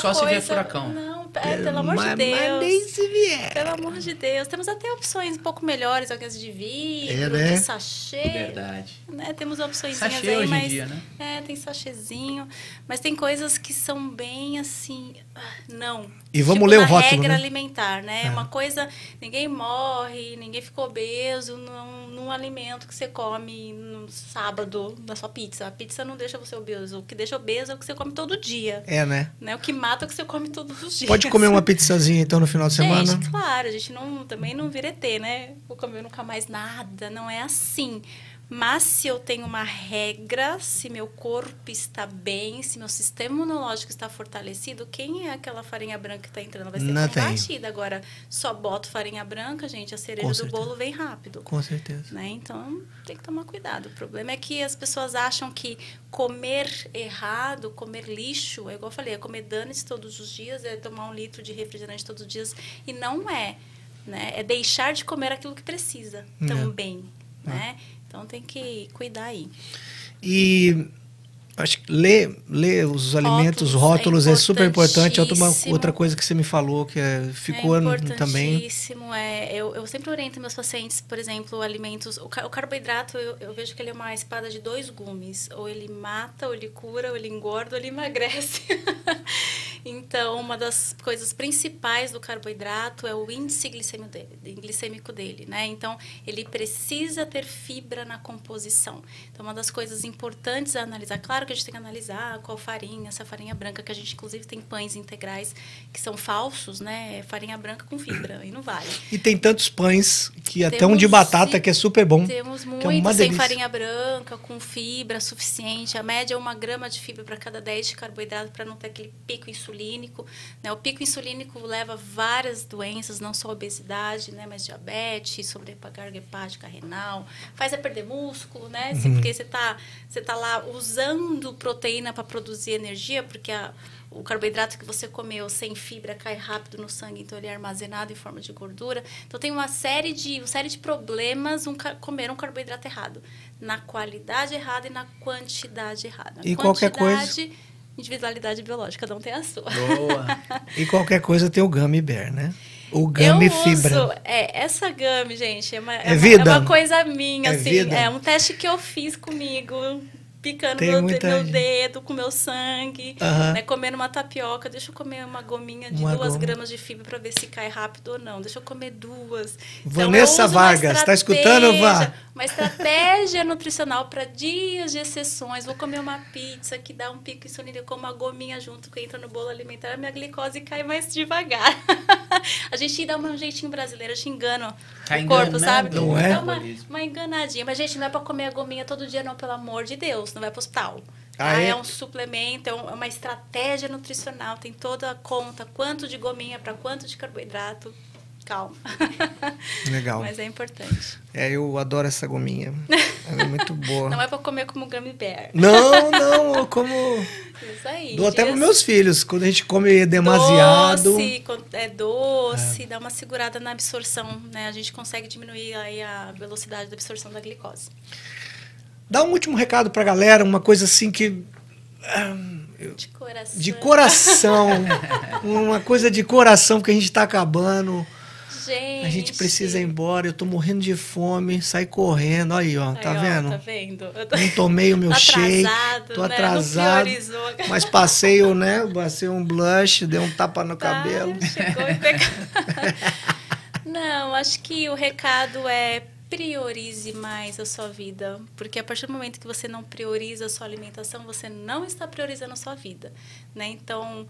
Só coisa. se vê furacão. Não, é, pelo amor mas, de Deus. Mas nem se vier. Pelo amor de Deus. Temos até opções um pouco melhores, algumas de vidro, é, né? de sachê. Verdade. Né? Temos opções sachê aí, hoje mas. Em dia, né? É, tem sachêzinho. Mas tem coisas que são bem assim. Ah, não. E vamos tipo, ler o rótulo. regra né? alimentar, né? É. Uma coisa. Ninguém morre, ninguém ficou obeso num, num alimento que você come no sábado da sua pizza. A pizza não deixa você obeso. O que deixa obeso é o que você come todo dia. É, né? né? O que mata é o que você come todos os dias. Pode comer uma pizzazinha então no final de semana? Gente, claro, a gente não, também não vira ET, né? Vou comer nunca mais nada. Não é assim. Mas se eu tenho uma regra, se meu corpo está bem, se meu sistema imunológico está fortalecido, quem é aquela farinha branca que está entrando? Vai ser Não combatida. Agora, só boto farinha branca, gente, a cereja do bolo vem rápido. Com certeza. Né? Então, tem que tomar cuidado. O problema é que as pessoas acham que comer errado, comer lixo, é igual eu falei, é comer danes todos os dias, é tomar um litro de refrigerante todos os dias. E não é. Né? É deixar de comer aquilo que precisa é. também. Né? Então tem que cuidar aí. E acho que ler, ler os alimentos, rótulos, rótulos é, é, super importante. Outra, outra coisa que você me falou que é, ficou é também. É, eu, eu sempre oriento meus pacientes, por exemplo, alimentos. O, o carboidrato, eu, eu, vejo que ele é uma espada de dois gumes. Ou ele mata, ou ele cura, ou ele engorda, ou ele emagrece. Então, uma das coisas principais do carboidrato é o índice glicêmico dele, glicêmico dele, né? Então, ele precisa ter fibra na composição. Então, uma das coisas importantes a analisar, claro que a gente tem que analisar qual farinha, essa farinha branca, que a gente inclusive tem pães integrais que são falsos, né? É farinha branca com fibra, e não vale. E tem tantos pães que até um de batata que é super bom. Temos muitos é sem farinha branca, com fibra suficiente. A média é uma grama de fibra para cada 10 de carboidrato para não ter aquele pico insulínico. Né? O pico insulínico leva várias doenças, não só obesidade, né? mas diabetes, sobrecarga hepática, renal. Faz a perder músculo, né? Uhum. Porque você está você tá lá usando proteína para produzir energia, porque a o carboidrato que você comeu sem fibra cai rápido no sangue, então ele é armazenado em forma de gordura. Então tem uma série de, uma série de problemas um, comer um carboidrato errado. Na qualidade errada e na quantidade errada. E qualquer coisa. Individualidade biológica, cada um tem a sua. Boa. e qualquer coisa tem o Gummy Bear, né? O Gummy Fibra. Uso, é, essa Gummy, gente, é uma, é, é, vida. Uma, é uma coisa minha, é assim. Vida. É um teste que eu fiz comigo picando meu, meu, dedo com meu sangue, né? Comendo uma tapioca. Deixa eu comer uma gominha de uma duas goma. gramas de fibra para ver se cai rápido ou não. Deixa eu comer duas. Vanessa então, Vargas, está escutando, Vá? Uma estratégia nutricional para dias de exceções. Vou comer uma pizza que dá um pico insulínico com uma gominha junto que entra no bolo alimentar, a minha glicose cai mais devagar. a gente dá um jeitinho brasileiro, a gente engana tá o corpo, sabe? Não é? Dá uma, uma enganadinha. Mas, gente, não é para comer a gominha todo dia, não, pelo amor de Deus. Não vai para o hospital. Ah, ah, é? é? um suplemento, é, é uma estratégia nutricional, tem toda a conta, quanto de gominha para quanto de carboidrato calma. Legal. Mas é importante. É, eu adoro essa gominha. Ela é muito boa. Não é para comer como gummy bear. Não, não, eu como... Isso aí. Dou até para meus filhos, quando a gente come demasiado. Doce, é doce, é. dá uma segurada na absorção, né? A gente consegue diminuir aí a velocidade da absorção da glicose. Dá um último recado para a galera, uma coisa assim que... de coração. De coração. uma coisa de coração, porque a gente está acabando. Gente. A gente precisa ir embora, eu tô morrendo de fome, sai correndo. Aí, ó, tá aí, vendo? Ó, tá vendo? Tô... Não tomei o meu tá shake. Atrasado, tô né? atrasado. Mas passei o, né? Passei um blush, dei um tapa no tá, cabelo. Chegou e pegou. Não, acho que o recado é priorize mais a sua vida, porque a partir do momento que você não prioriza a sua alimentação, você não está priorizando a sua vida, né? Então,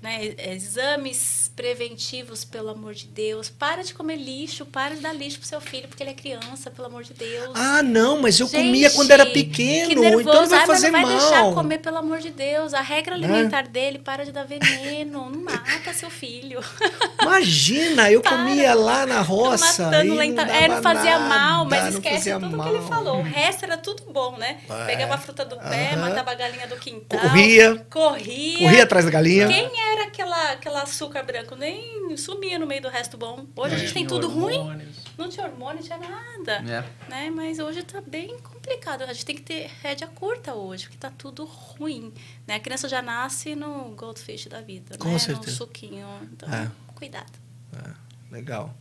né, exames preventivos, pelo amor de Deus. Para de comer lixo, para de dar lixo pro seu filho, porque ele é criança, pelo amor de Deus. Ah, não, mas eu Gente, comia quando era pequeno, que nervoso. então não vai fazer mal. não vai deixar comer, pelo amor de Deus. A regra alimentar é. dele, para de dar veneno, não mata seu filho. Imagina, eu comia lá na roça. Matando lenta... Não é, não fazia nada, mal, mas esquece tudo mal. que ele falou. O resto era tudo bom, né? É. Pegava a fruta do pé, matava a galinha do quintal. Corria. Corria. Corria atrás da galinha. Quem era? Era aquela, aquela açúcar branco, nem sumia no meio do resto bom. Hoje a gente tem tudo hormônios. ruim. Não tinha hormônio, não tinha nada. É. Né? Mas hoje tá bem complicado. A gente tem que ter rédea curta hoje, porque tá tudo ruim. Né? A criança já nasce no goldfish da vida, Com né? certeza. No suquinho. Então, é. cuidado. É. Legal.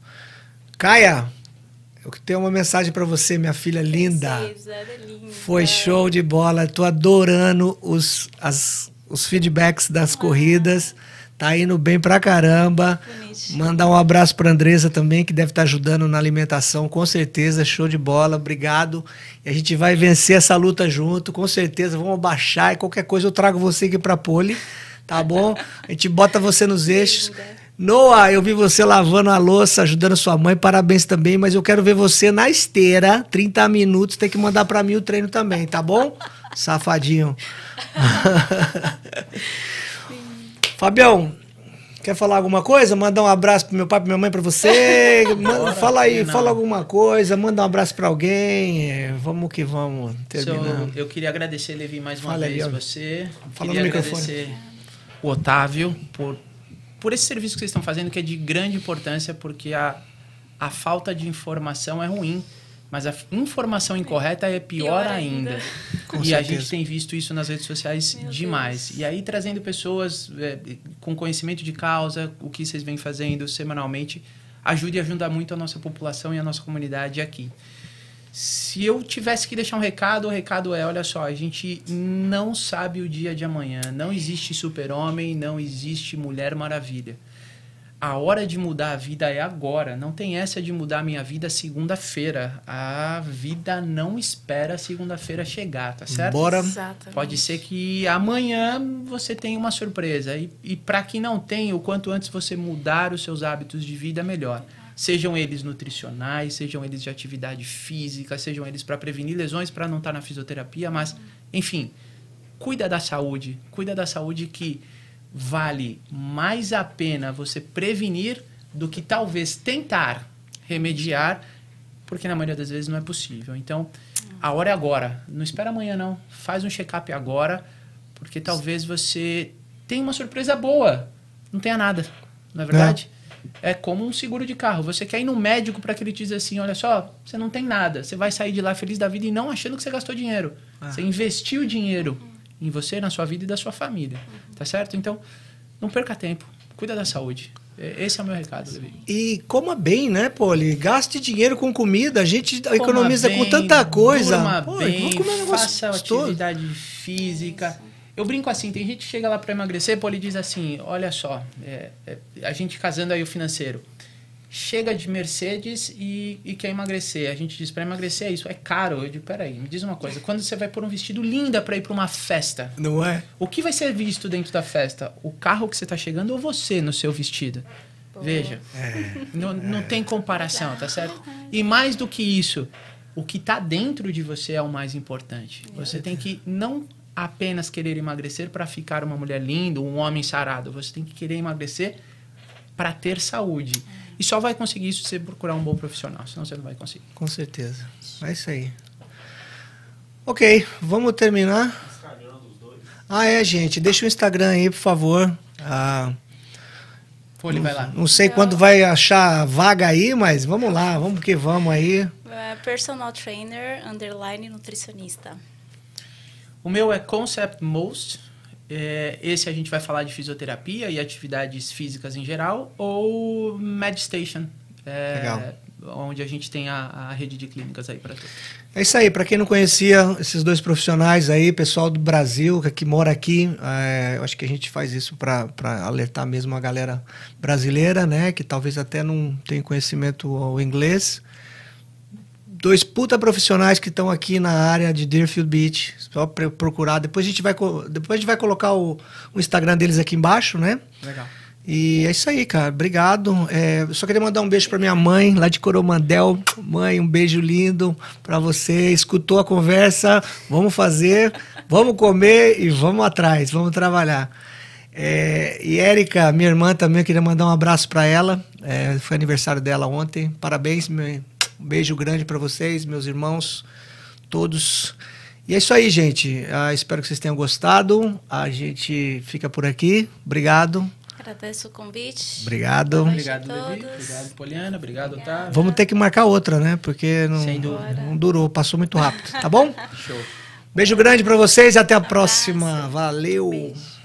Caia, eu tenho uma mensagem para você, minha filha linda. Precisa, linda. Foi show de bola. Tô adorando os, as os feedbacks das corridas. Tá indo bem pra caramba. Bonitinho. Mandar um abraço pra Andresa também, que deve estar tá ajudando na alimentação, com certeza. Show de bola, obrigado. E a gente vai vencer essa luta junto, com certeza. Vamos baixar e qualquer coisa eu trago você aqui pra pole, tá bom? A gente bota você nos eixos. Noah, eu vi você lavando a louça, ajudando sua mãe, parabéns também, mas eu quero ver você na esteira, 30 minutos, tem que mandar para mim o treino também, tá bom? Safadinho. Fabião, quer falar alguma coisa? Mandar um abraço pro meu pai, pra minha mãe, para você. Manda, fala aí, não. fala alguma coisa, manda um abraço para alguém. Vamos que vamos terminar. eu queria agradecer, Levi, mais uma fala vez aí, você. Fala queria no microfone. agradecer o Otávio por, por esse serviço que vocês estão fazendo, que é de grande importância, porque a, a falta de informação é ruim. Mas a informação incorreta é pior, pior ainda. ainda. e certeza. a gente tem visto isso nas redes sociais Meu demais. Deus. E aí, trazendo pessoas é, com conhecimento de causa, o que vocês vêm fazendo semanalmente, ajuda e ajuda muito a nossa população e a nossa comunidade aqui. Se eu tivesse que deixar um recado, o recado é: olha só, a gente não sabe o dia de amanhã. Não existe super-homem, não existe mulher maravilha. A hora de mudar a vida é agora. Não tem essa de mudar a minha vida segunda-feira. A vida não espera segunda-feira chegar, tá certo? Bora. Exatamente. Pode ser que amanhã você tenha uma surpresa. E, e para quem não tem, o quanto antes você mudar os seus hábitos de vida, melhor. Sejam eles nutricionais, sejam eles de atividade física, sejam eles para prevenir lesões, para não estar na fisioterapia, mas, enfim, cuida da saúde. Cuida da saúde que vale mais a pena você prevenir do que talvez tentar remediar, porque na maioria das vezes não é possível. Então, a hora é agora. Não espera amanhã, não. Faz um check-up agora, porque talvez você tenha uma surpresa boa. Não tenha nada, não é verdade? É. como um seguro de carro. Você quer ir no médico para que ele te diz assim: olha só, você não tem nada. Você vai sair de lá feliz da vida e não achando que você gastou dinheiro. Ah. Você investiu dinheiro em você, na sua vida e da sua família. Tá certo? Então, não perca tempo. Cuida da saúde. É- Esse é o meu recado, Levi. E coma bem, né, Poli? Gaste dinheiro com comida. A gente Coma economiza bem, com tanta coisa. Durma Pô, bem, vamos comer negócio faça gostoso. atividade física. Eu brinco assim, tem gente que chega lá para emagrecer, pô, ele diz assim, olha só, é, é, a gente casando aí o financeiro, chega de Mercedes e, e quer emagrecer. A gente diz, para emagrecer é isso, é caro. Eu digo, peraí, me diz uma coisa, quando você vai pôr um vestido linda para ir para uma festa, Não é? o que vai ser visto dentro da festa? O carro que você está chegando ou você no seu vestido? Veja, não, não tem comparação, tá certo? E mais do que isso, o que está dentro de você é o mais importante. Você tem que não apenas querer emagrecer para ficar uma mulher linda, um homem sarado. Você tem que querer emagrecer para ter saúde. E só vai conseguir isso se você procurar um bom profissional, senão você não vai conseguir. Com certeza. É isso aí. Ok, vamos terminar. Ah, é, gente. Deixa o Instagram aí, por favor. Ah, ele vai lá. não sei quando vai achar vaga aí, mas vamos lá, vamos que vamos aí. É, personal trainer, underline nutricionista. O meu é Concept Most. É, esse a gente vai falar de fisioterapia e atividades físicas em geral. Ou MedStation. É, Legal. Onde a gente tem a, a rede de clínicas aí para. É isso aí, para quem não conhecia esses dois profissionais aí, pessoal do Brasil que, que mora aqui, é, eu acho que a gente faz isso para alertar mesmo a galera brasileira, né, que talvez até não tenha conhecimento ao inglês. Dois puta profissionais que estão aqui na área de Deerfield Beach, só procurar. Depois a gente vai, depois a gente vai colocar o, o Instagram deles aqui embaixo, né? Legal. E é isso aí, cara. Obrigado. É, só queria mandar um beijo para minha mãe, lá de Coromandel. Mãe, um beijo lindo para você. Escutou a conversa? Vamos fazer, vamos comer e vamos atrás, vamos trabalhar. É, e Érica, minha irmã também, eu queria mandar um abraço para ela. É, foi aniversário dela ontem. Parabéns, meu- um beijo grande para vocês, meus irmãos, todos. E é isso aí, gente. Ah, espero que vocês tenham gostado. A gente fica por aqui. Obrigado. Agradeço o convite. Obrigado. Obrigado, Levi. Obrigado, Poliana. Obrigado, Otávio. Vamos ter que marcar outra, né? Porque não, não durou, passou muito rápido. Tá bom? Show. Beijo grande pra vocês e até a próxima. Valeu. Beijo.